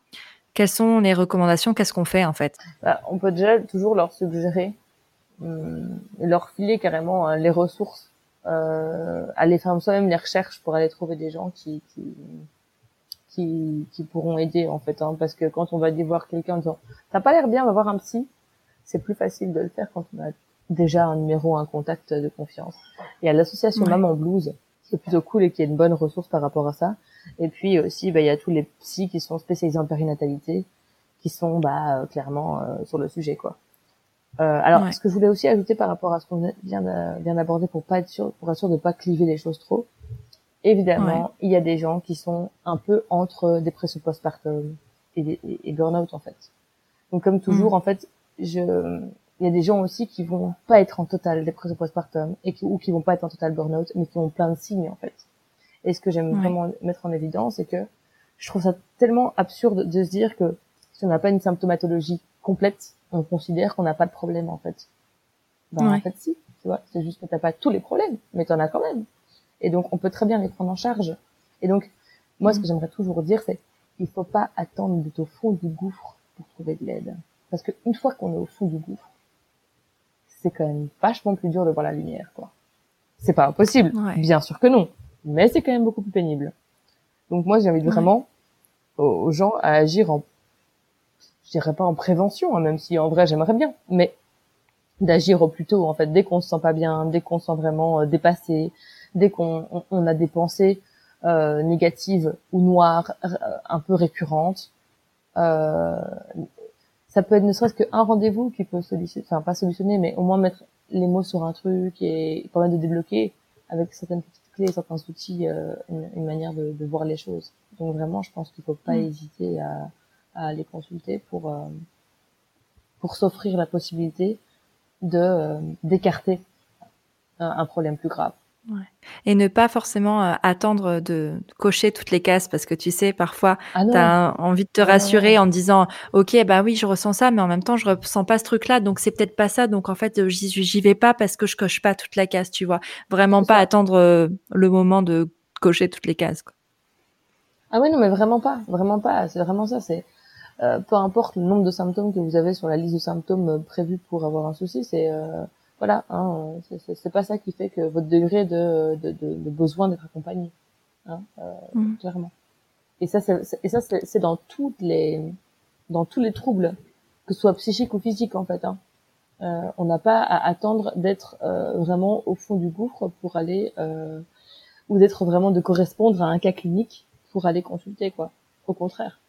quelles sont les recommandations? Qu'est-ce qu'on fait en fait? Bah, On peut déjà toujours leur suggérer, leur filer carrément les ressources, aller faire soi-même les recherches pour aller trouver des gens qui, qui, qui, pourront aider en fait. Hein, parce que quand on va aller voir quelqu'un en disant « t'as pas l'air bien, va voir un psy », c'est plus facile de le faire quand on a déjà un numéro, un contact de confiance. Il y a l'association Maman Blues c'est plutôt cool et qu'il y ait une bonne ressource par rapport à ça. Et puis aussi, bah, il y a tous les psys qui sont spécialisés en périnatalité, qui sont bah, clairement sur le sujet, quoi. Euh, alors, ce que je voulais aussi ajouter par rapport à ce qu'on vient d'aborder pour pas être sûr, pour être sûr de pas cliver les choses trop. Évidemment, il y a des gens qui sont un peu entre dépression postpartum et, et, et burn-out en fait. Donc comme toujours, mm. en fait, je, il y a des gens aussi qui vont pas être en total dépression postpartum et qui, ou qui vont pas être en total burn-out, mais qui ont plein de signes en fait. Et ce que j'aime vraiment mettre en évidence, c'est que je trouve ça tellement absurde de se dire que si on n'a pas une symptomatologie complète, on considère qu'on n'a pas de problème en fait. Ben, En fait, si, tu vois, c'est juste que t'as pas tous les problèmes, mais t'en as quand même. Et donc, on peut très bien les prendre en charge. Et donc, moi, ce que mm. j'aimerais toujours dire, c'est il faut pas attendre d'être au fond du gouffre pour trouver de l'aide. Parce que une fois qu'on est au fond du gouffre, c'est quand même vachement plus dur de voir la lumière, quoi. C'est pas impossible, bien sûr que non, mais c'est quand même beaucoup plus pénible. Donc moi, j'invite vraiment aux gens à agir en je dirais pas en prévention, hein, même si en vrai j'aimerais bien, mais d'agir au plus tôt en fait dès qu'on se sent pas bien, dès qu'on se sent vraiment euh, dépassé, dès qu'on on, a des pensées euh, négatives ou noires euh, un peu récurrentes. Euh, ça peut être ne serait-ce qu'un rendez-vous qui peut solutionner, enfin pas solutionner, mais au moins mettre les mots sur un truc et permettre de débloquer avec certaines petites clés, certains outils, euh, une, une, manière de, de, voir les choses. Donc vraiment, je pense qu'il faut pas mm. hésiter à, à les consulter pour euh, pour s'offrir la possibilité de euh, d'écarter un, problème plus grave. Ouais. Et ne pas forcément euh, attendre de cocher toutes les cases parce que tu sais, parfois, ah tu as envie de te rassurer en disant, OK, bah oui, je ressens ça, mais en même temps, je ressens pas ce truc-là, donc c'est peut-être pas ça. Donc en fait, j'y vais pas parce que je coche pas toute la case, tu vois. Vraiment pas attendre le moment de cocher toutes les cases. Quoi. Ah oui, non, mais vraiment pas, vraiment pas. C'est vraiment ça. C'est euh, peu importe le nombre de symptômes que vous avez sur la liste de symptômes euh, prévus pour avoir un souci, c'est euh, voilà, hein, c'est pas ça qui fait que votre degré de, de, de, de besoin d'être accompagné, hein, mmh. clairement. Et ça, c'est, et ça, c'est dans toutes les, dans tous les troubles, que ce soit psychique ou physique en fait. Hein. Euh, on n'a pas à attendre d'être vraiment au fond du gouffre pour aller, ou d'être vraiment de correspondre à un cas clinique pour aller consulter quoi. Au contraire.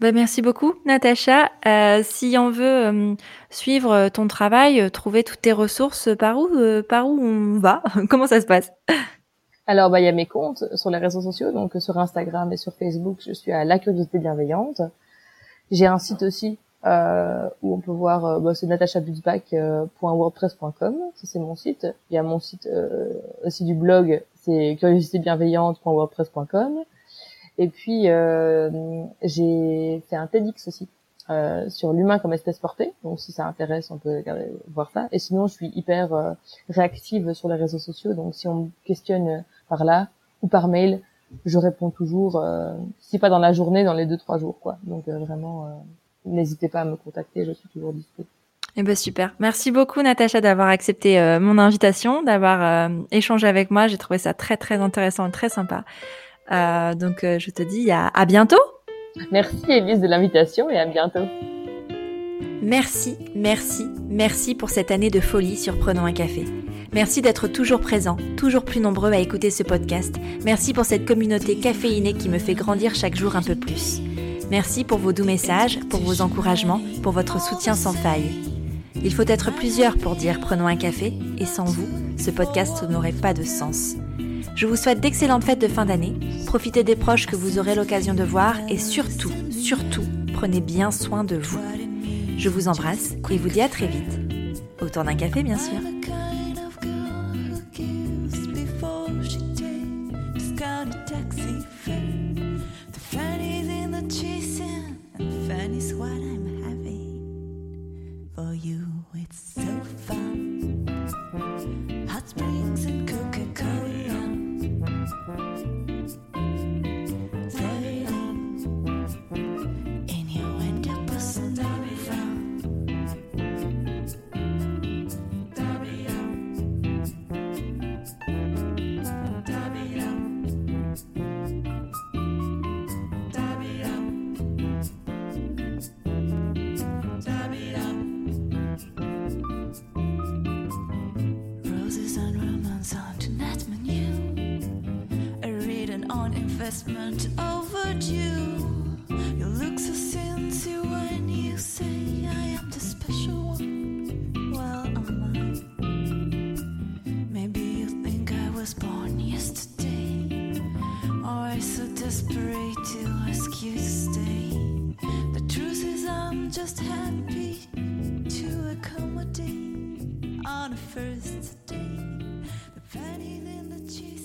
Bah, merci beaucoup, Natacha. Euh, si on veut euh, suivre ton travail, euh, trouver toutes tes ressources, par où, par où on va? Comment ça se passe? Alors, bah, il y a mes comptes sur les réseaux sociaux, donc sur Instagram et sur Facebook, je suis à La Curiosité Bienveillante. J'ai un site aussi où on peut voir, bah, c'est natachabusback.wordpress.com, ça c'est mon site. Il y a mon site aussi du blog, c'est curiositébienveillante.wordpress.com. Et puis euh, j'ai fait un TEDx aussi euh, sur l'humain comme espèce portée. Donc si ça intéresse, on peut voir ça. Et sinon, je suis hyper euh, réactive sur les réseaux sociaux. Donc si on me questionne par là ou par mail, je réponds toujours. Euh, si pas dans la journée, dans les deux trois jours, quoi. Donc euh, vraiment, n'hésitez pas à me contacter. Je suis toujours disponible. Eh ben super. Merci beaucoup Natacha d'avoir accepté mon invitation, d'avoir échangé avec moi. J'ai trouvé ça très très intéressant et très sympa. Euh, donc euh, je te dis à, à bientôt. Merci Elise de l'invitation et à bientôt. Merci, merci, merci pour cette année de folie sur Prenons un café. Merci d'être toujours présent, toujours plus nombreux à écouter ce podcast. Merci pour cette communauté caféinée qui me fait grandir chaque jour un peu plus. Merci pour vos doux messages, pour vos encouragements, pour votre soutien sans faille. Il faut être plusieurs pour dire Prenons un café, et sans vous, ce podcast n'aurait pas de sens. Je vous souhaite d'excellentes fêtes de fin d'année, profitez des proches que vous aurez l'occasion de voir et surtout, surtout, prenez bien soin de vous. Je vous embrasse et vous dis à très vite. Autour d'un café, bien sûr. Investment overdue. You look so sincere when you say I am the special one. Well, am I? Maybe you think I was born yesterday, or I so desperate to ask you to stay. The truth is, I'm just happy to accommodate on a first date. The penny in the cheese.